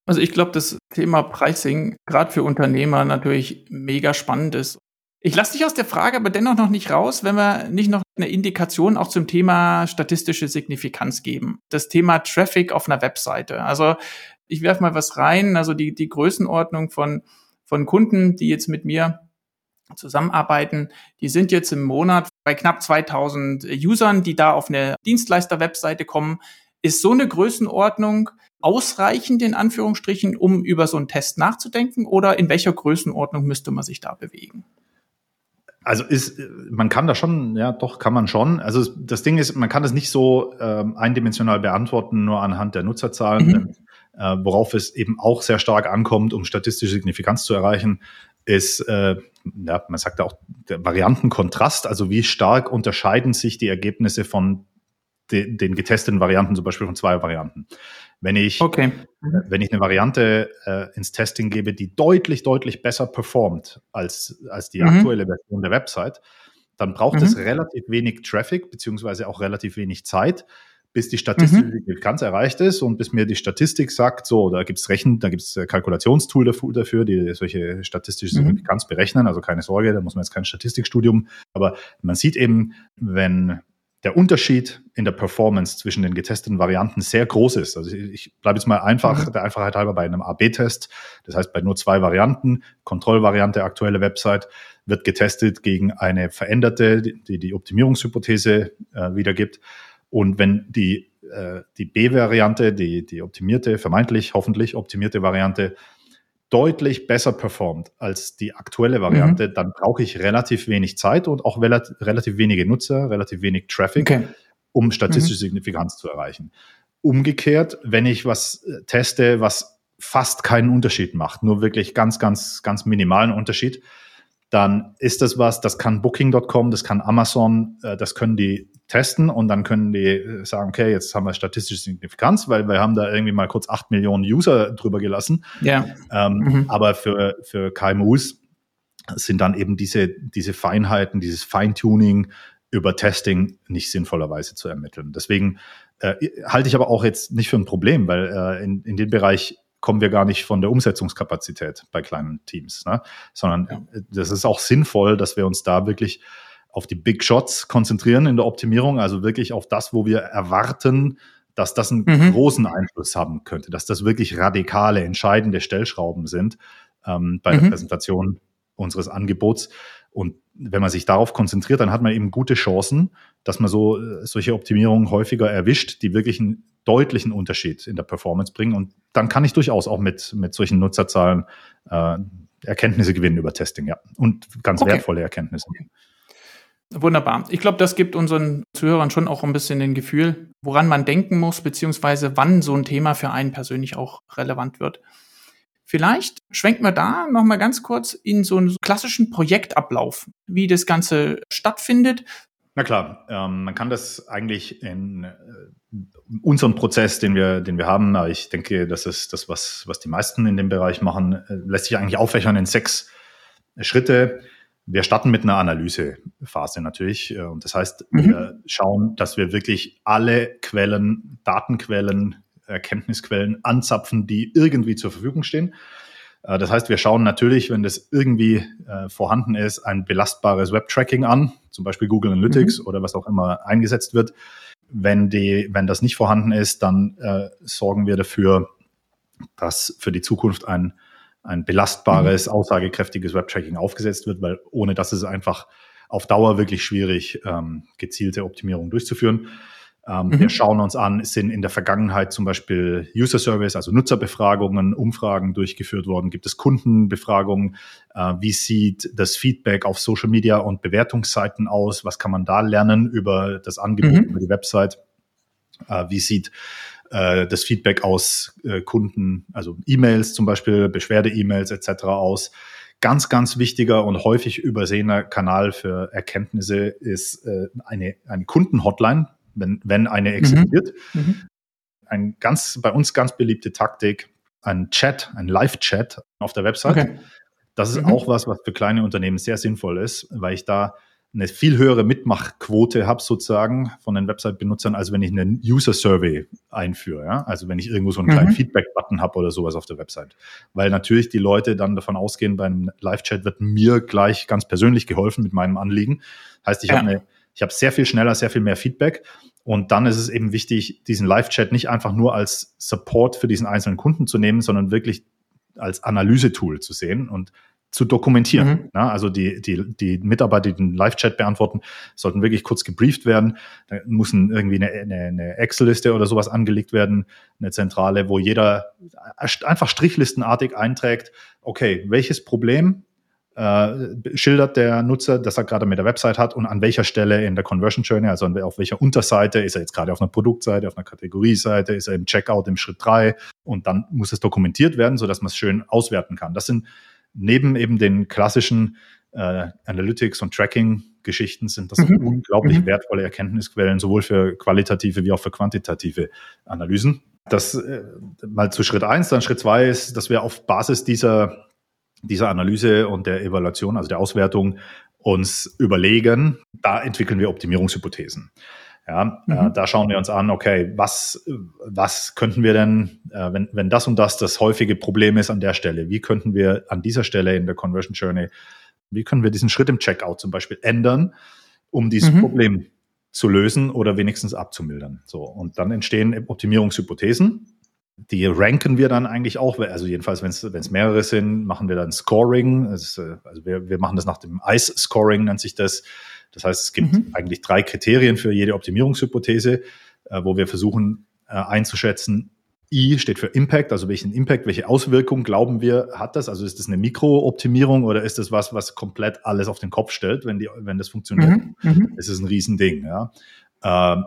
Also ich glaube, das Thema Pricing gerade für Unternehmer natürlich mega spannend ist. Ich lasse dich aus der Frage aber dennoch noch nicht raus, wenn wir nicht noch eine Indikation auch zum Thema statistische Signifikanz geben. Das Thema Traffic auf einer Webseite. Also ich werfe mal was rein, also die, die Größenordnung von, von Kunden, die jetzt mit mir zusammenarbeiten, die sind jetzt im Monat bei knapp 2000 Usern, die da auf eine Dienstleister-Webseite kommen. Ist so eine Größenordnung ausreichend in Anführungsstrichen, um über so einen Test nachzudenken oder in welcher Größenordnung müsste man sich da bewegen? Also ist, man kann da schon, ja, doch kann man schon. Also das Ding ist, man kann es nicht so ähm, eindimensional beantworten, nur anhand der Nutzerzahlen. Mhm. Äh, worauf es eben auch sehr stark ankommt, um statistische Signifikanz zu erreichen, ist, äh, ja, man sagt ja auch der Variantenkontrast, also wie stark unterscheiden sich die Ergebnisse von de, den getesteten Varianten, zum Beispiel von zwei Varianten. Wenn ich, okay. wenn ich eine Variante äh, ins Testing gebe, die deutlich, deutlich besser performt als, als die mhm. aktuelle Version der Website, dann braucht mhm. es relativ wenig Traffic, beziehungsweise auch relativ wenig Zeit, bis die statistische mhm. Signifikanz erreicht ist und bis mir die Statistik sagt, so, da gibt's Rechen, da gibt's äh, Kalkulationstool dafür, die solche statistische mhm. Signifikanz berechnen. Also keine Sorge, da muss man jetzt kein Statistikstudium. Aber man sieht eben, wenn der Unterschied in der Performance zwischen den getesteten Varianten sehr groß ist. Also ich, ich bleibe jetzt mal einfach, mhm. der Einfachheit halber bei einem AB-Test. Das heißt, bei nur zwei Varianten, Kontrollvariante, aktuelle Website, wird getestet gegen eine veränderte, die die Optimierungshypothese äh, wiedergibt. Und wenn die, äh, die B-Variante, die, die optimierte, vermeintlich hoffentlich optimierte Variante, deutlich besser performt als die aktuelle Variante, mhm. dann brauche ich relativ wenig Zeit und auch relativ wenige Nutzer, relativ wenig Traffic, okay. um statistische mhm. Signifikanz zu erreichen. Umgekehrt, wenn ich was äh, teste, was fast keinen Unterschied macht, nur wirklich ganz, ganz, ganz minimalen Unterschied, dann ist das was, das kann Booking.com, das kann Amazon, äh, das können die testen und dann können die äh, sagen, okay, jetzt haben wir statistische Signifikanz, weil wir haben da irgendwie mal kurz acht Millionen User drüber gelassen. Ja. Ähm, mhm. Aber für, für KMUs sind dann eben diese, diese Feinheiten, dieses Feintuning über Testing nicht sinnvollerweise zu ermitteln. Deswegen äh, halte ich aber auch jetzt nicht für ein Problem, weil äh, in, in dem Bereich kommen wir gar nicht von der Umsetzungskapazität bei kleinen Teams, ne? sondern ja. das ist auch sinnvoll, dass wir uns da wirklich auf die Big Shots konzentrieren in der Optimierung, also wirklich auf das, wo wir erwarten, dass das einen mhm. großen Einfluss haben könnte, dass das wirklich radikale, entscheidende Stellschrauben sind ähm, bei mhm. der Präsentation unseres Angebots. Und wenn man sich darauf konzentriert, dann hat man eben gute Chancen, dass man so äh, solche Optimierungen häufiger erwischt, die wirklich einen deutlichen Unterschied in der Performance bringen. Und dann kann ich durchaus auch mit, mit solchen Nutzerzahlen äh, Erkenntnisse gewinnen über Testing, ja. Und ganz okay. wertvolle Erkenntnisse. Wunderbar. Ich glaube, das gibt unseren Zuhörern schon auch ein bisschen den Gefühl, woran man denken muss, beziehungsweise wann so ein Thema für einen persönlich auch relevant wird. Vielleicht schwenken wir da nochmal ganz kurz in so einen klassischen Projektablauf, wie das Ganze stattfindet. Na klar, ähm, man kann das eigentlich in äh, unserem Prozess, den wir, den wir haben, ich denke, das ist das, was, was die meisten in dem Bereich machen, äh, lässt sich eigentlich auffächern in sechs Schritte. Wir starten mit einer Analysephase natürlich. Äh, und das heißt, mhm. wir schauen, dass wir wirklich alle Quellen, Datenquellen, Erkenntnisquellen anzapfen, die irgendwie zur Verfügung stehen. Äh, das heißt, wir schauen natürlich, wenn das irgendwie äh, vorhanden ist, ein belastbares Web-Tracking an, zum Beispiel Google Analytics mhm. oder was auch immer eingesetzt wird. Wenn, die, wenn das nicht vorhanden ist, dann äh, sorgen wir dafür, dass für die Zukunft ein, ein belastbares, mhm. aussagekräftiges Web-Tracking aufgesetzt wird, weil ohne das ist es einfach auf Dauer wirklich schwierig, ähm, gezielte Optimierung durchzuführen. Ähm, mhm. Wir schauen uns an, sind in der Vergangenheit zum Beispiel User Surveys, also Nutzerbefragungen, Umfragen durchgeführt worden? Gibt es Kundenbefragungen? Äh, wie sieht das Feedback auf Social Media und Bewertungsseiten aus? Was kann man da lernen über das Angebot, mhm. über die Website? Äh, wie sieht äh, das Feedback aus äh, Kunden, also E-Mails zum Beispiel, Beschwerde-E-Mails etc. aus? Ganz, ganz wichtiger und häufig übersehener Kanal für Erkenntnisse ist äh, eine, eine Kundenhotline, wenn, wenn eine mhm. existiert. Mhm. Ein ganz, bei uns ganz beliebte Taktik, ein Chat, ein Live-Chat auf der Website. Okay. Das ist mhm. auch was, was für kleine Unternehmen sehr sinnvoll ist, weil ich da eine viel höhere Mitmachquote habe sozusagen von den Website-Benutzern, als wenn ich einen User-Survey einführe. Ja? Also wenn ich irgendwo so einen kleinen mhm. Feedback-Button habe oder sowas auf der Website. Weil natürlich die Leute dann davon ausgehen, beim Live-Chat wird mir gleich ganz persönlich geholfen mit meinem Anliegen. Heißt, ich ja. habe habe sehr viel schneller, sehr viel mehr Feedback. Und dann ist es eben wichtig, diesen Live-Chat nicht einfach nur als Support für diesen einzelnen Kunden zu nehmen, sondern wirklich als Analysetool zu sehen und zu dokumentieren. Mhm. Ja, also die, die, die Mitarbeiter, die den Live-Chat beantworten, sollten wirklich kurz gebrieft werden. Da muss irgendwie eine, eine, eine Excel-Liste oder sowas angelegt werden, eine Zentrale, wo jeder einfach strichlistenartig einträgt, okay, welches Problem äh, schildert der Nutzer, dass er gerade mit der Website hat und an welcher Stelle in der Conversion Journey, also auf welcher Unterseite, ist er jetzt gerade auf einer Produktseite, auf einer Kategorieseite, ist er im Checkout im Schritt drei und dann muss es dokumentiert werden, sodass man es schön auswerten kann. Das sind neben eben den klassischen äh, Analytics und Tracking Geschichten sind das mhm. unglaublich mhm. wertvolle Erkenntnisquellen, sowohl für qualitative wie auch für quantitative Analysen. Das äh, mal zu Schritt eins, dann Schritt zwei ist, dass wir auf Basis dieser dieser Analyse und der Evaluation, also der Auswertung, uns überlegen, da entwickeln wir Optimierungshypothesen. Ja, äh, mhm. äh, da schauen wir uns an, okay, was, was könnten wir denn, äh, wenn, wenn das und das das häufige Problem ist an der Stelle, wie könnten wir an dieser Stelle in der Conversion Journey, wie können wir diesen Schritt im Checkout zum Beispiel ändern, um dieses mhm. Problem zu lösen oder wenigstens abzumildern. So, und dann entstehen Optimierungshypothesen die ranken wir dann eigentlich auch, also jedenfalls, wenn es mehrere sind, machen wir dann Scoring. Ist, äh, also wir, wir machen das nach dem ICE-Scoring, nennt sich das. Das heißt, es gibt mhm. eigentlich drei Kriterien für jede Optimierungshypothese, äh, wo wir versuchen äh, einzuschätzen, I steht für Impact, also welchen Impact, welche Auswirkung glauben wir, hat das? Also ist das eine Mikrooptimierung oder ist das was, was komplett alles auf den Kopf stellt, wenn, die, wenn das funktioniert? Mhm. mhm. Das ist ein Riesending. Ja. Ähm,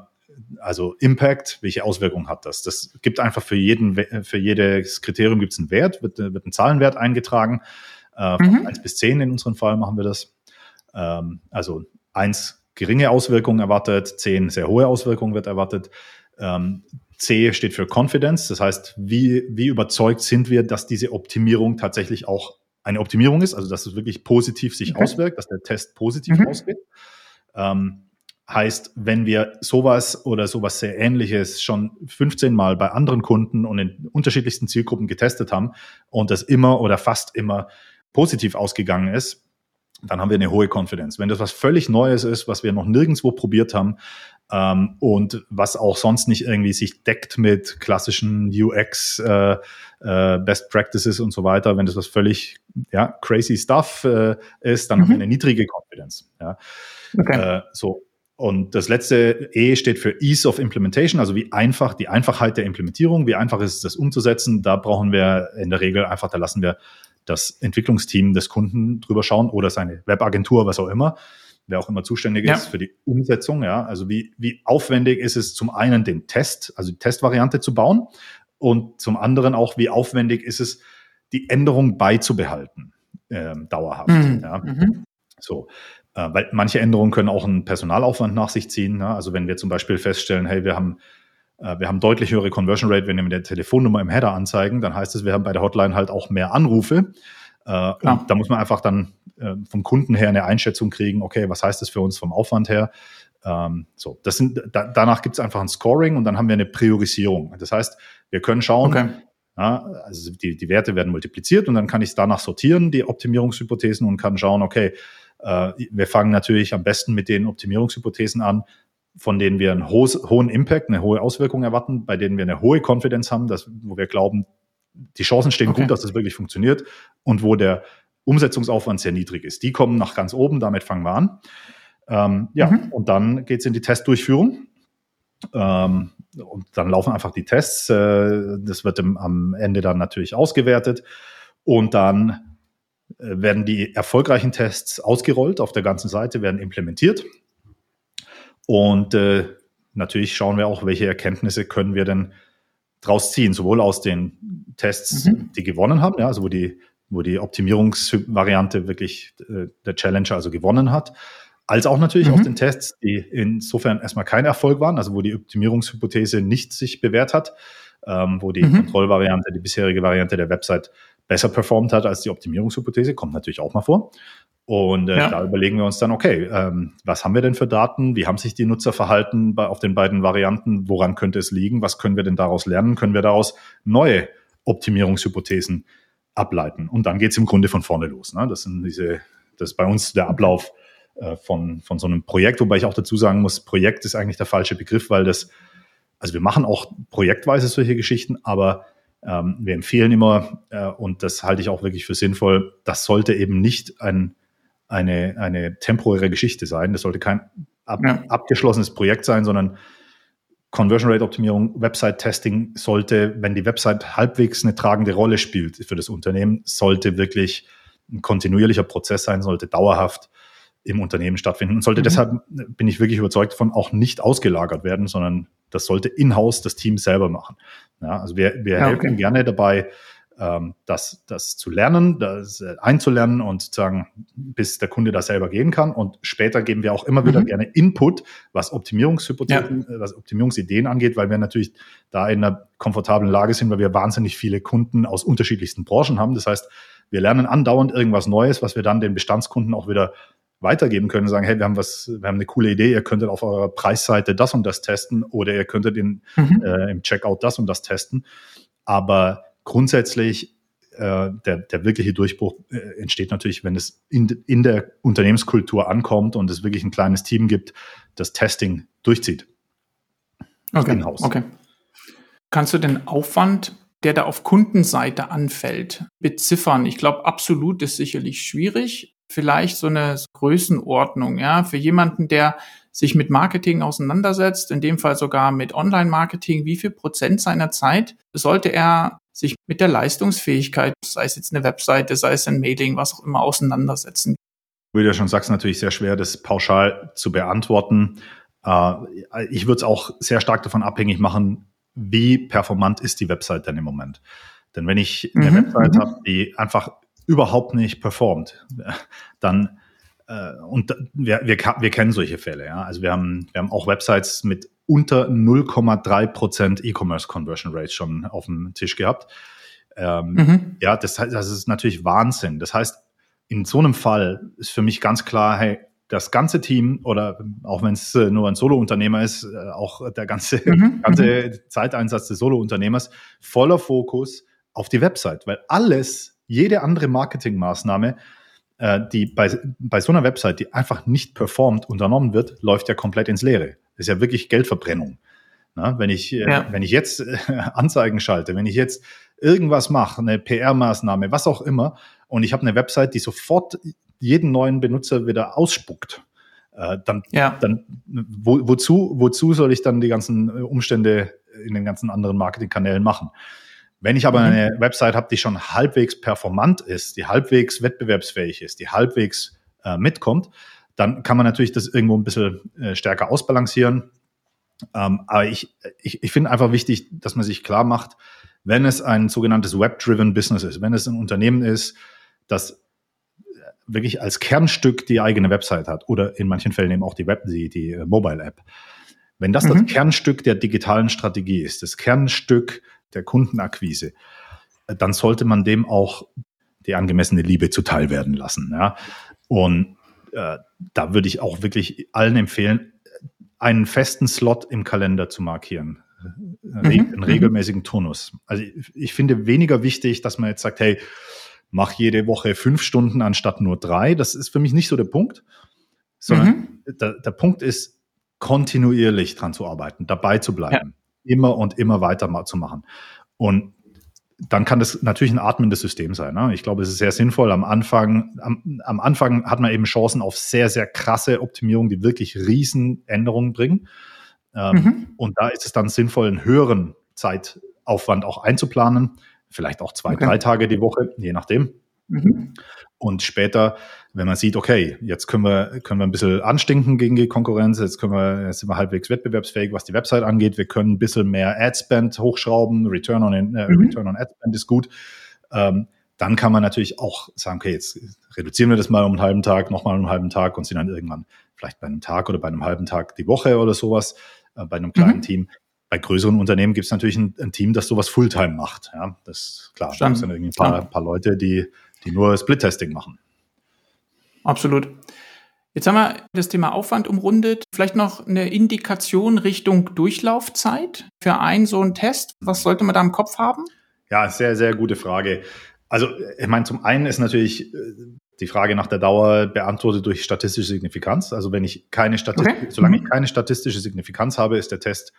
also Impact, welche Auswirkungen hat das? Das gibt einfach für jeden, für jedes Kriterium gibt es einen Wert, wird, wird ein Zahlenwert eingetragen. Äh, von mhm. 1 bis 10 in unserem Fall machen wir das. Ähm, also 1 geringe Auswirkungen erwartet, 10 sehr hohe Auswirkungen wird erwartet. Ähm, C steht für Confidence, das heißt, wie, wie überzeugt sind wir, dass diese Optimierung tatsächlich auch eine Optimierung ist, also dass es wirklich positiv sich okay. auswirkt, dass der Test positiv mhm. ausgeht. Ähm, Heißt, wenn wir sowas oder sowas sehr ähnliches schon 15 Mal bei anderen Kunden und in unterschiedlichsten Zielgruppen getestet haben und das immer oder fast immer positiv ausgegangen ist, dann haben wir eine hohe Konfidenz. Wenn das was völlig Neues ist, was wir noch nirgendwo probiert haben, ähm, und was auch sonst nicht irgendwie sich deckt mit klassischen UX äh, äh, Best Practices und so weiter, wenn das was völlig ja, crazy Stuff äh, ist, dann mhm. haben wir mhm. eine niedrige Confidence. Ja. Okay. Äh, so. Und das letzte E steht für Ease of Implementation, also wie einfach die Einfachheit der Implementierung, wie einfach ist es, das umzusetzen. Da brauchen wir in der Regel einfach, da lassen wir das Entwicklungsteam des Kunden drüber schauen oder seine Webagentur, was auch immer wer auch immer zuständig ja. ist für die Umsetzung. Ja, also wie, wie aufwendig ist es zum einen den Test, also die Testvariante zu bauen und zum anderen auch, wie aufwendig ist es, die Änderung beizubehalten, äh, dauerhaft. Mhm. Ja. Mhm. So, äh, weil manche Änderungen können auch einen Personalaufwand nach sich ziehen. Ne? Also wenn wir zum Beispiel feststellen, hey, wir haben wir haben deutlich höhere Conversion Rate, wenn wir mit der Telefonnummer im Header anzeigen, dann heißt es, wir haben bei der Hotline halt auch mehr Anrufe. Äh, da muss man einfach dann äh, vom Kunden her eine Einschätzung kriegen, okay, was heißt das für uns vom Aufwand her? Ähm, so, das sind, da, danach gibt es einfach ein Scoring und dann haben wir eine Priorisierung. Das heißt, wir können schauen, okay. ja, also die, die Werte werden multipliziert und dann kann ich danach sortieren, die Optimierungshypothesen und kann schauen, okay, äh, wir fangen natürlich am besten mit den Optimierungshypothesen an, von denen wir einen hohen Impact, eine hohe Auswirkung erwarten, bei denen wir eine hohe Confidence haben, dass, wo wir glauben, die Chancen stehen okay. gut, dass das wirklich funktioniert und wo der Umsetzungsaufwand sehr niedrig ist. Die kommen nach ganz oben, damit fangen wir an. Ähm, ja, mhm. und dann geht es in die Testdurchführung. Ähm, und dann laufen einfach die Tests. Äh, das wird im, am Ende dann natürlich ausgewertet. Und dann äh, werden die erfolgreichen Tests ausgerollt auf der ganzen Seite, werden implementiert. Und äh, natürlich schauen wir auch, welche Erkenntnisse können wir denn draus ziehen, sowohl aus den Tests, mhm. die gewonnen haben, ja, also wo die, wo die Optimierungsvariante wirklich äh, der Challenger also gewonnen hat, als auch natürlich mhm. aus den Tests, die insofern erstmal kein Erfolg waren, also wo die Optimierungshypothese nicht sich bewährt hat, ähm, wo die mhm. Kontrollvariante, die bisherige Variante der Website besser performt hat als die Optimierungshypothese, kommt natürlich auch mal vor. Und äh, ja. da überlegen wir uns dann, okay, ähm, was haben wir denn für Daten? Wie haben sich die Nutzer verhalten bei, auf den beiden Varianten? Woran könnte es liegen? Was können wir denn daraus lernen? Können wir daraus neue Optimierungshypothesen ableiten? Und dann geht es im Grunde von vorne los. Ne? Das sind diese, das ist bei uns der Ablauf äh, von, von so einem Projekt, wobei ich auch dazu sagen muss, Projekt ist eigentlich der falsche Begriff, weil das, also wir machen auch projektweise solche Geschichten, aber ähm, wir empfehlen immer, äh, und das halte ich auch wirklich für sinnvoll, das sollte eben nicht ein eine, eine temporäre Geschichte sein. Das sollte kein ab, ja. abgeschlossenes Projekt sein, sondern Conversion Rate Optimierung, Website Testing sollte, wenn die Website halbwegs eine tragende Rolle spielt für das Unternehmen, sollte wirklich ein kontinuierlicher Prozess sein, sollte dauerhaft im Unternehmen stattfinden und sollte mhm. deshalb, bin ich wirklich überzeugt davon, auch nicht ausgelagert werden, sondern das sollte in-house das Team selber machen. Ja, also wir, wir ja, helfen okay. gerne dabei, ähm, das, das zu lernen, das äh, einzulernen und sozusagen, bis der Kunde da selber gehen kann. Und später geben wir auch immer wieder mhm. gerne Input, was Optimierungshypothesen, ja. Äh, was Optimierungsideen angeht, weil wir natürlich da in einer komfortablen Lage sind, weil wir wahnsinnig viele Kunden aus unterschiedlichsten Branchen haben. Das heißt, wir lernen andauernd irgendwas Neues, was wir dann den Bestandskunden auch wieder weitergeben können, sagen, hey, wir haben was, wir haben eine coole Idee, ihr könntet auf eurer Preisseite das und das testen oder ihr könntet in, mhm. äh, im Checkout das und das testen. Aber grundsätzlich äh, der, der wirkliche Durchbruch äh, entsteht natürlich, wenn es in, in der Unternehmenskultur ankommt und es wirklich ein kleines Team gibt, das Testing durchzieht. Okay. okay. Kannst du den Aufwand, der da auf Kundenseite anfällt, beziffern? Ich glaube, absolut ist sicherlich schwierig. Vielleicht so eine Größenordnung, ja, für jemanden, der sich mit Marketing auseinandersetzt, in dem Fall sogar mit Online-Marketing, wie viel Prozent seiner Zeit sollte er sich mit der Leistungsfähigkeit, sei es jetzt eine Webseite, sei es ein Mailing, was auch immer, auseinandersetzen. Wie du ja schon sagst, natürlich sehr schwer, das pauschal zu beantworten. Äh, ich würde es auch sehr stark davon abhängig machen, wie performant ist die Website denn im Moment. Denn wenn ich eine mhm. Website mhm. habe, die einfach überhaupt nicht performt, dann äh, und wir, wir, wir kennen solche Fälle, ja. Also wir haben, wir haben auch Websites mit unter 0,3 Prozent E-Commerce Conversion Rate schon auf dem Tisch gehabt. Ähm, mhm. Ja, das, das ist natürlich Wahnsinn. Das heißt, in so einem Fall ist für mich ganz klar, hey, das ganze Team oder auch wenn es äh, nur ein Solo-Unternehmer ist, äh, auch der ganze, mhm. [LAUGHS] ganze mhm. Zeiteinsatz des Solo-Unternehmers, voller Fokus auf die Website, weil alles, jede andere Marketingmaßnahme äh, die bei, bei so einer Website, die einfach nicht performt, unternommen wird, läuft ja komplett ins Leere. Das ist ja wirklich Geldverbrennung. Na, wenn ich, äh, ja. wenn ich jetzt äh, [LAUGHS] Anzeigen schalte, wenn ich jetzt irgendwas mache, eine PR-Maßnahme, was auch immer, und ich habe eine Website, die sofort jeden neuen Benutzer wieder ausspuckt, äh, dann, ja. dann wo, wozu, wozu soll ich dann die ganzen Umstände in den ganzen anderen Marketingkanälen machen? Wenn ich aber mhm. eine Website habe, die schon halbwegs performant ist, die halbwegs wettbewerbsfähig ist, die halbwegs äh, mitkommt, dann kann man natürlich das irgendwo ein bisschen äh, stärker ausbalancieren. Ähm, aber ich, ich, ich finde einfach wichtig, dass man sich klar macht, wenn es ein sogenanntes Web-Driven Business ist, wenn es ein Unternehmen ist, das wirklich als Kernstück die eigene Website hat oder in manchen Fällen eben auch die Web, die, die äh, Mobile App. Wenn das mhm. das Kernstück der digitalen Strategie ist, das Kernstück der Kundenakquise, äh, dann sollte man dem auch die angemessene Liebe zuteil werden lassen. Ja? Und äh, da würde ich auch wirklich allen empfehlen, einen festen Slot im Kalender zu markieren. Äh, mhm. Einen mhm. regelmäßigen Turnus. Also ich, ich finde weniger wichtig, dass man jetzt sagt, hey, mach jede Woche fünf Stunden anstatt nur drei. Das ist für mich nicht so der Punkt, sondern mhm. der, der, Punkt ist, kontinuierlich dran zu arbeiten, dabei zu bleiben. Immer und immer weiter zu machen. Und dann kann das natürlich ein atmendes System sein. Ne? Ich glaube, es ist sehr sinnvoll. Am Anfang, am, am, Anfang hat man eben Chancen auf sehr, sehr krasse Optimierungen, die wirklich riesen Änderungen bringen. Ähm, mhm. Und da ist es dann sinnvoll, einen höheren Zeitaufwand auch einzuplanen vielleicht auch zwei, okay. drei Tage die Woche, je nachdem. Mhm. Und später, wenn man sieht, okay, jetzt können wir, können wir ein bisschen anstinken gegen die Konkurrenz, jetzt können wir, jetzt sind wir halbwegs wettbewerbsfähig, was die Website angeht, wir können ein bisschen mehr Adspend hochschrauben, Return on, äh, mhm. Return on Adspend ist gut. Ähm, dann kann man natürlich auch sagen, okay, jetzt reduzieren wir das mal um einen halben Tag, nochmal um einen halben Tag und sind dann irgendwann vielleicht bei einem Tag oder bei einem halben Tag die Woche oder sowas, äh, bei einem kleinen mhm. Team bei größeren Unternehmen gibt es natürlich ein, ein, Team, das sowas Fulltime macht. Ja, das ist klar. Da sind irgendwie ein paar, paar Leute, die, die nur Split-Testing machen. Absolut. Jetzt haben wir das Thema Aufwand umrundet. Vielleicht noch eine Indikation Richtung Durchlaufzeit für einen so einen Test. Was sollte man da im Kopf haben? Ja, sehr, sehr gute Frage. Also, ich meine, zum einen ist natürlich äh, die Frage nach der Dauer beantwortet durch statistische Signifikanz. Also, wenn ich keine Statistik, okay. solange ich mhm. keine statistische Signifikanz habe, ist der Test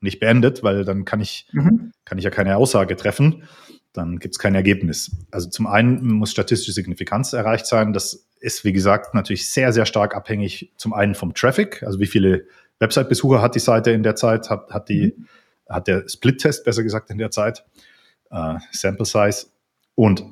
nicht beendet, weil dann kann ich, mhm. kann ich ja keine Aussage treffen. Dann gibt es kein Ergebnis. Also zum einen muss statistische Signifikanz erreicht sein. Das ist, wie gesagt, natürlich sehr, sehr stark abhängig zum einen vom Traffic, also wie viele Website-Besucher hat die Seite in der Zeit, hat, hat, die, mhm. hat der Split-Test besser gesagt in der Zeit, äh, Sample Size. Und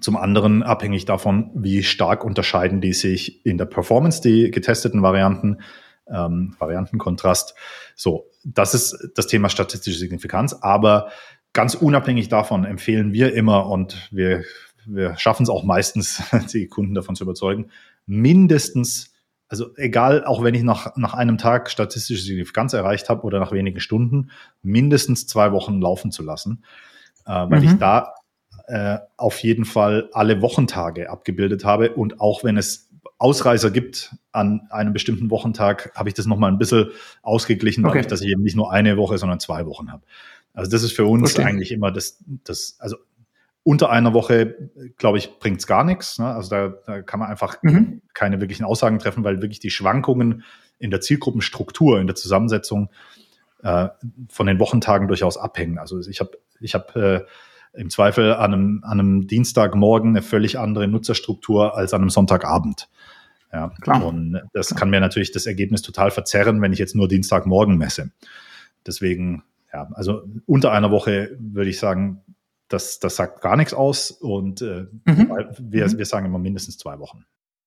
zum anderen abhängig davon, wie stark unterscheiden die sich in der Performance, die getesteten Varianten, ähm, Variantenkontrast. So, das ist das Thema statistische Signifikanz. Aber ganz unabhängig davon empfehlen wir immer und wir, wir schaffen es auch meistens, [LAUGHS] die Kunden davon zu überzeugen, mindestens, also egal, auch wenn ich nach, nach einem Tag statistische Signifikanz erreicht habe oder nach wenigen Stunden, mindestens zwei Wochen laufen zu lassen, äh, weil mhm. ich da äh, auf jeden Fall alle Wochentage abgebildet habe und auch wenn es Ausreißer gibt an einem bestimmten Wochentag, habe ich das nochmal ein bisschen ausgeglichen, okay. dadurch, dass ich eben nicht nur eine Woche, sondern zwei Wochen habe. Also das ist für uns Verstehen. eigentlich immer das, das, also unter einer Woche, glaube ich, bringt es gar nichts. Ne? Also da, da kann man einfach mhm. keine wirklichen Aussagen treffen, weil wirklich die Schwankungen in der Zielgruppenstruktur, in der Zusammensetzung äh, von den Wochentagen durchaus abhängen. Also ich habe ich hab, äh, im Zweifel an einem, an einem Dienstagmorgen eine völlig andere Nutzerstruktur als an einem Sonntagabend. Ja, Klar. Und das Klar. kann mir natürlich das Ergebnis total verzerren, wenn ich jetzt nur Dienstagmorgen messe. Deswegen, ja, also unter einer Woche würde ich sagen, das, das sagt gar nichts aus und äh, mhm. wir, mhm. wir sagen immer mindestens zwei Wochen.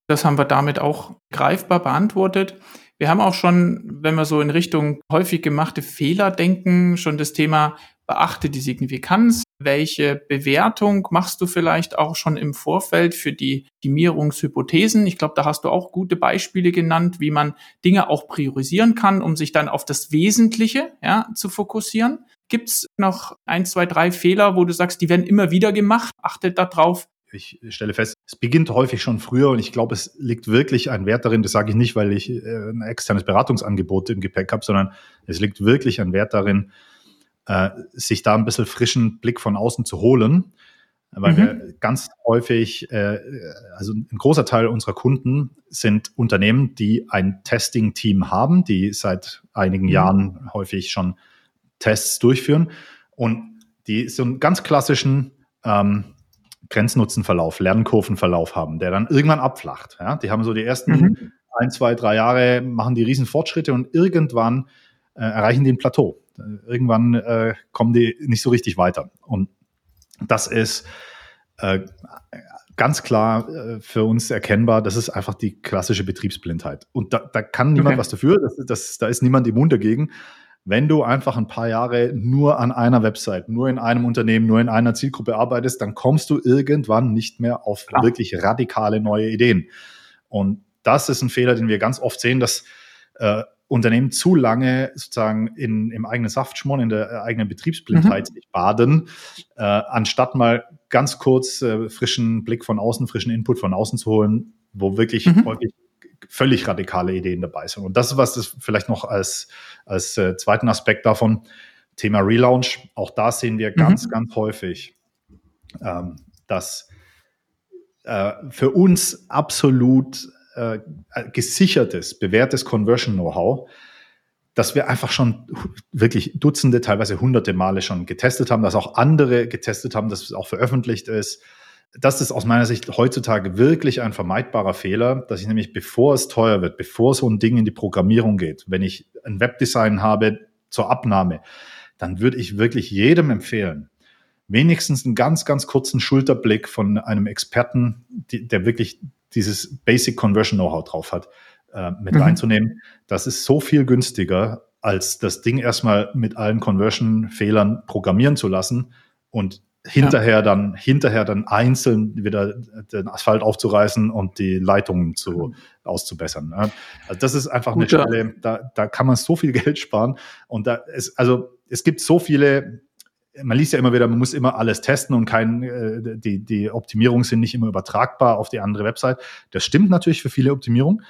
Das haben wir damit auch greifbar beantwortet. Wir haben auch schon, wenn wir so in Richtung häufig gemachte Fehler denken, schon das Thema beachte die Signifikanz. Welche Bewertung machst du vielleicht auch schon im Vorfeld für die Optimierungshypothesen? Ich glaube, da hast du auch gute Beispiele genannt, wie man Dinge auch priorisieren kann, um sich dann auf das Wesentliche ja, zu fokussieren. Gibt es noch ein, zwei, drei Fehler, wo du sagst, die werden immer wieder gemacht? Achtet da drauf. Ich stelle fest, es beginnt häufig schon früher und ich glaube, es liegt wirklich ein Wert darin, das sage ich nicht, weil ich äh, ein externes Beratungsangebot im Gepäck habe, sondern es liegt wirklich ein Wert darin, äh, sich da ein bisschen frischen Blick von außen zu holen. weil mhm. wir ganz häufig, äh, also ein großer Teil unserer Kunden sind Unternehmen, die ein Testing-Team haben, die seit einigen mhm. Jahren häufig schon Tests durchführen und die so einen ganz klassischen ähm, Grenznutzenverlauf, Lernkurvenverlauf haben, der dann irgendwann abflacht. Ja? Die haben so die ersten mhm. ein, zwei, drei Jahre, machen die riesen Fortschritte und irgendwann äh, erreichen die ein Plateau. Irgendwann äh, kommen die nicht so richtig weiter. Und das ist äh, ganz klar äh, für uns erkennbar, das ist einfach die klassische Betriebsblindheit. Und da, da kann niemand okay. was dafür, das, das, da ist niemand immun dagegen. Wenn du einfach ein paar Jahre nur an einer Website, nur in einem Unternehmen, nur in einer Zielgruppe arbeitest, dann kommst du irgendwann nicht mehr auf Klar. wirklich radikale neue Ideen. Und das ist ein Fehler, den wir ganz oft sehen, dass äh, Unternehmen zu lange sozusagen in, im eigenen Saft schmoren, in der eigenen Betriebsblindheit mhm. baden, äh, anstatt mal ganz kurz äh, frischen Blick von außen, frischen Input von außen zu holen, wo wirklich mhm. häufig völlig radikale Ideen dabei sind. Und das ist was, das vielleicht noch als, als äh, zweiten Aspekt davon, Thema Relaunch. Auch da sehen wir ganz, mhm. ganz häufig, ähm, dass äh, für uns absolut äh, gesichertes, bewährtes Conversion-Know-how, dass wir einfach schon wirklich Dutzende, teilweise hunderte Male schon getestet haben, dass auch andere getestet haben, dass es auch veröffentlicht ist. Das ist aus meiner Sicht heutzutage wirklich ein vermeidbarer Fehler, dass ich nämlich, bevor es teuer wird, bevor so ein Ding in die Programmierung geht, wenn ich ein Webdesign habe zur Abnahme, dann würde ich wirklich jedem empfehlen, wenigstens einen ganz, ganz kurzen Schulterblick von einem Experten, die, der wirklich dieses Basic Conversion Know-how drauf hat, äh, mit mhm. reinzunehmen. Das ist so viel günstiger, als das Ding erstmal mit allen Conversion-Fehlern programmieren zu lassen und hinterher ja. dann hinterher dann einzeln wieder den Asphalt aufzureißen und die Leitungen zu auszubessern. Also das ist einfach Gut, eine Stelle, da, da kann man so viel [LAUGHS] Geld sparen und da ist also es gibt so viele man liest ja immer wieder, man muss immer alles testen und kein, äh, die, die Optimierungen sind nicht immer übertragbar auf die andere Website. Das stimmt natürlich für viele Optimierungen.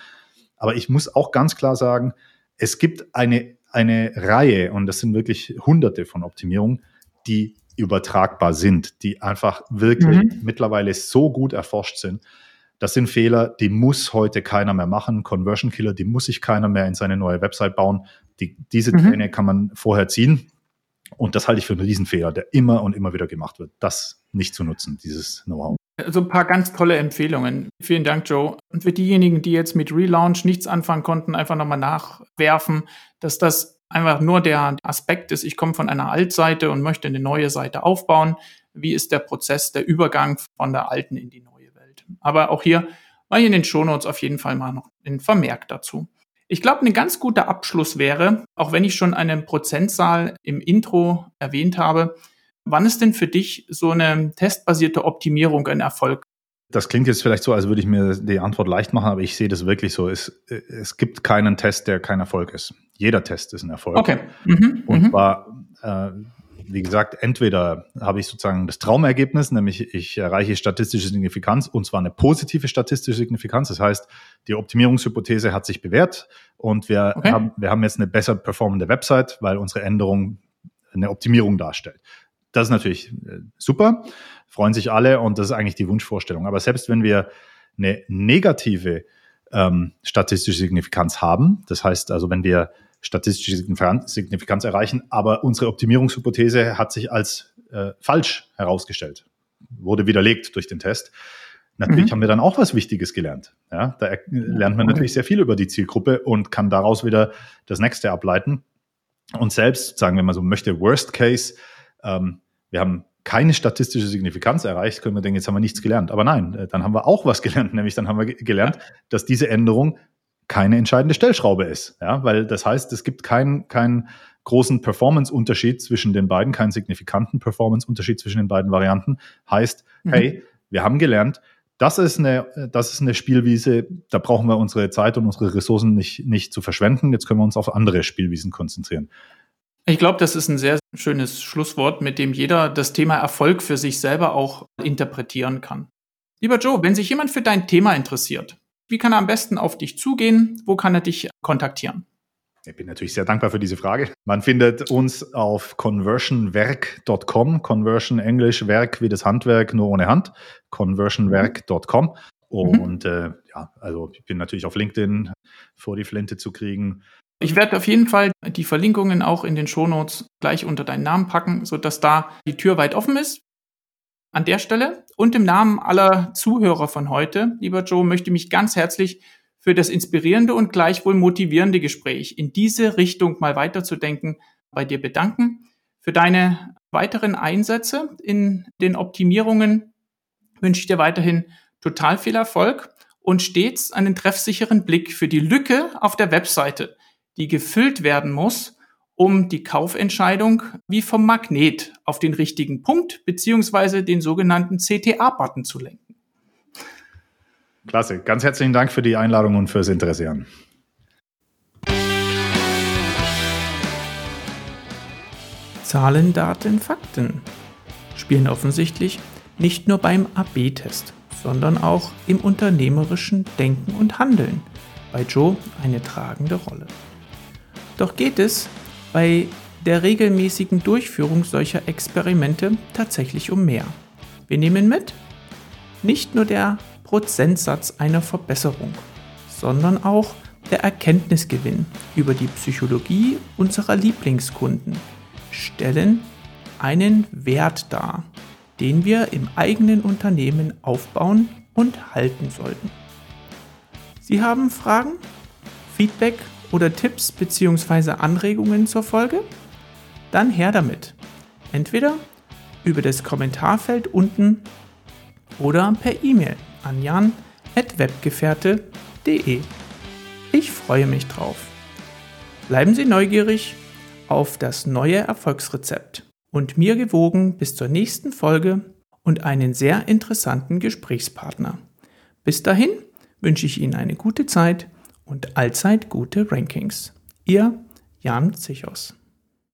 Aber ich muss auch ganz klar sagen, es gibt eine, eine Reihe, und das sind wirklich hunderte von Optimierungen, die übertragbar sind, die einfach wirklich mhm. mittlerweile so gut erforscht sind. Das sind Fehler, die muss heute keiner mehr machen. Conversion Killer, die muss sich keiner mehr in seine neue Website bauen. Die, diese mhm. Pläne kann man vorher ziehen. Und das halte ich für einen Riesenfehler, der immer und immer wieder gemacht wird, das nicht zu nutzen, dieses Know-how. Also ein paar ganz tolle Empfehlungen. Vielen Dank, Joe. Und für diejenigen, die jetzt mit Relaunch nichts anfangen konnten, einfach nochmal nachwerfen, dass das einfach nur der Aspekt ist, ich komme von einer Altseite und möchte eine neue Seite aufbauen. Wie ist der Prozess, der Übergang von der alten in die neue Welt? Aber auch hier mal in den Shownotes auf jeden Fall mal noch ein Vermerk dazu. Ich glaube, ein ganz guter Abschluss wäre, auch wenn ich schon eine Prozentzahl im Intro erwähnt habe, wann ist denn für dich so eine testbasierte Optimierung ein Erfolg? Das klingt jetzt vielleicht so, als würde ich mir die Antwort leicht machen, aber ich sehe das wirklich so. Es, es gibt keinen Test, der kein Erfolg ist. Jeder Test ist ein Erfolg. Okay. Mhm, und mhm. zwar äh, wie gesagt, entweder habe ich sozusagen das Traumergebnis, nämlich ich erreiche statistische Signifikanz und zwar eine positive statistische Signifikanz. Das heißt, die Optimierungshypothese hat sich bewährt und wir, okay. haben, wir haben jetzt eine besser performende Website, weil unsere Änderung eine Optimierung darstellt. Das ist natürlich äh, super, freuen sich alle und das ist eigentlich die Wunschvorstellung. Aber selbst wenn wir eine negative ähm, statistische Signifikanz haben, das heißt also, wenn wir statistische Signifikanz erreichen, aber unsere Optimierungshypothese hat sich als äh, falsch herausgestellt, wurde widerlegt durch den Test. Natürlich mhm. haben wir dann auch was Wichtiges gelernt. Ja, da lernt man natürlich sehr viel über die Zielgruppe und kann daraus wieder das nächste ableiten. Und selbst, sagen wir mal so möchte, Worst Case, ähm, wir haben keine statistische Signifikanz erreicht, können wir denken, jetzt haben wir nichts gelernt. Aber nein, äh, dann haben wir auch was gelernt, [LAUGHS] nämlich dann haben wir gelernt, dass diese Änderung keine entscheidende Stellschraube ist. Ja, weil das heißt, es gibt keinen, keinen großen Performance-Unterschied zwischen den beiden, keinen signifikanten Performance-Unterschied zwischen den beiden Varianten. Heißt, mhm. hey, wir haben gelernt, das ist eine, das ist eine Spielwiese, da brauchen wir unsere Zeit und unsere Ressourcen nicht, nicht zu verschwenden. Jetzt können wir uns auf andere Spielwiesen konzentrieren. Ich glaube, das ist ein sehr schönes Schlusswort, mit dem jeder das Thema Erfolg für sich selber auch interpretieren kann. Lieber Joe, wenn sich jemand für dein Thema interessiert, wie kann er am besten auf dich zugehen? Wo kann er dich kontaktieren? Ich bin natürlich sehr dankbar für diese Frage. Man findet uns auf conversionwerk.com, Conversion Englisch, Werk wie das Handwerk, nur ohne Hand, conversionwerk.com. Mhm. Und mhm. äh, ja, also ich bin natürlich auf LinkedIn vor die Flinte zu kriegen. Ich werde auf jeden Fall die Verlinkungen auch in den Shownotes gleich unter deinen Namen packen, sodass da die Tür weit offen ist. An der Stelle und im Namen aller Zuhörer von heute, lieber Joe, möchte ich mich ganz herzlich für das inspirierende und gleichwohl motivierende Gespräch in diese Richtung mal weiterzudenken bei dir bedanken. Für deine weiteren Einsätze in den Optimierungen wünsche ich dir weiterhin total viel Erfolg und stets einen treffsicheren Blick für die Lücke auf der Webseite, die gefüllt werden muss, um die Kaufentscheidung wie vom Magnet auf den richtigen Punkt beziehungsweise den sogenannten CTA-Button zu lenken. Klasse. Ganz herzlichen Dank für die Einladung und fürs Interessieren. Zahlen, Daten, Fakten spielen offensichtlich nicht nur beim AB-Test, sondern auch im unternehmerischen Denken und Handeln bei Joe eine tragende Rolle. Doch geht es bei der regelmäßigen Durchführung solcher Experimente tatsächlich um mehr. Wir nehmen mit, nicht nur der Prozentsatz einer Verbesserung, sondern auch der Erkenntnisgewinn über die Psychologie unserer Lieblingskunden stellen einen Wert dar, den wir im eigenen Unternehmen aufbauen und halten sollten. Sie haben Fragen, Feedback oder Tipps bzw. Anregungen zur Folge? Dann her damit. Entweder über das Kommentarfeld unten oder per E-Mail an jan.webgefährte.de. Ich freue mich drauf. Bleiben Sie neugierig auf das neue Erfolgsrezept und mir gewogen bis zur nächsten Folge und einen sehr interessanten Gesprächspartner. Bis dahin wünsche ich Ihnen eine gute Zeit und allzeit gute Rankings. Ihr Jan Zichos.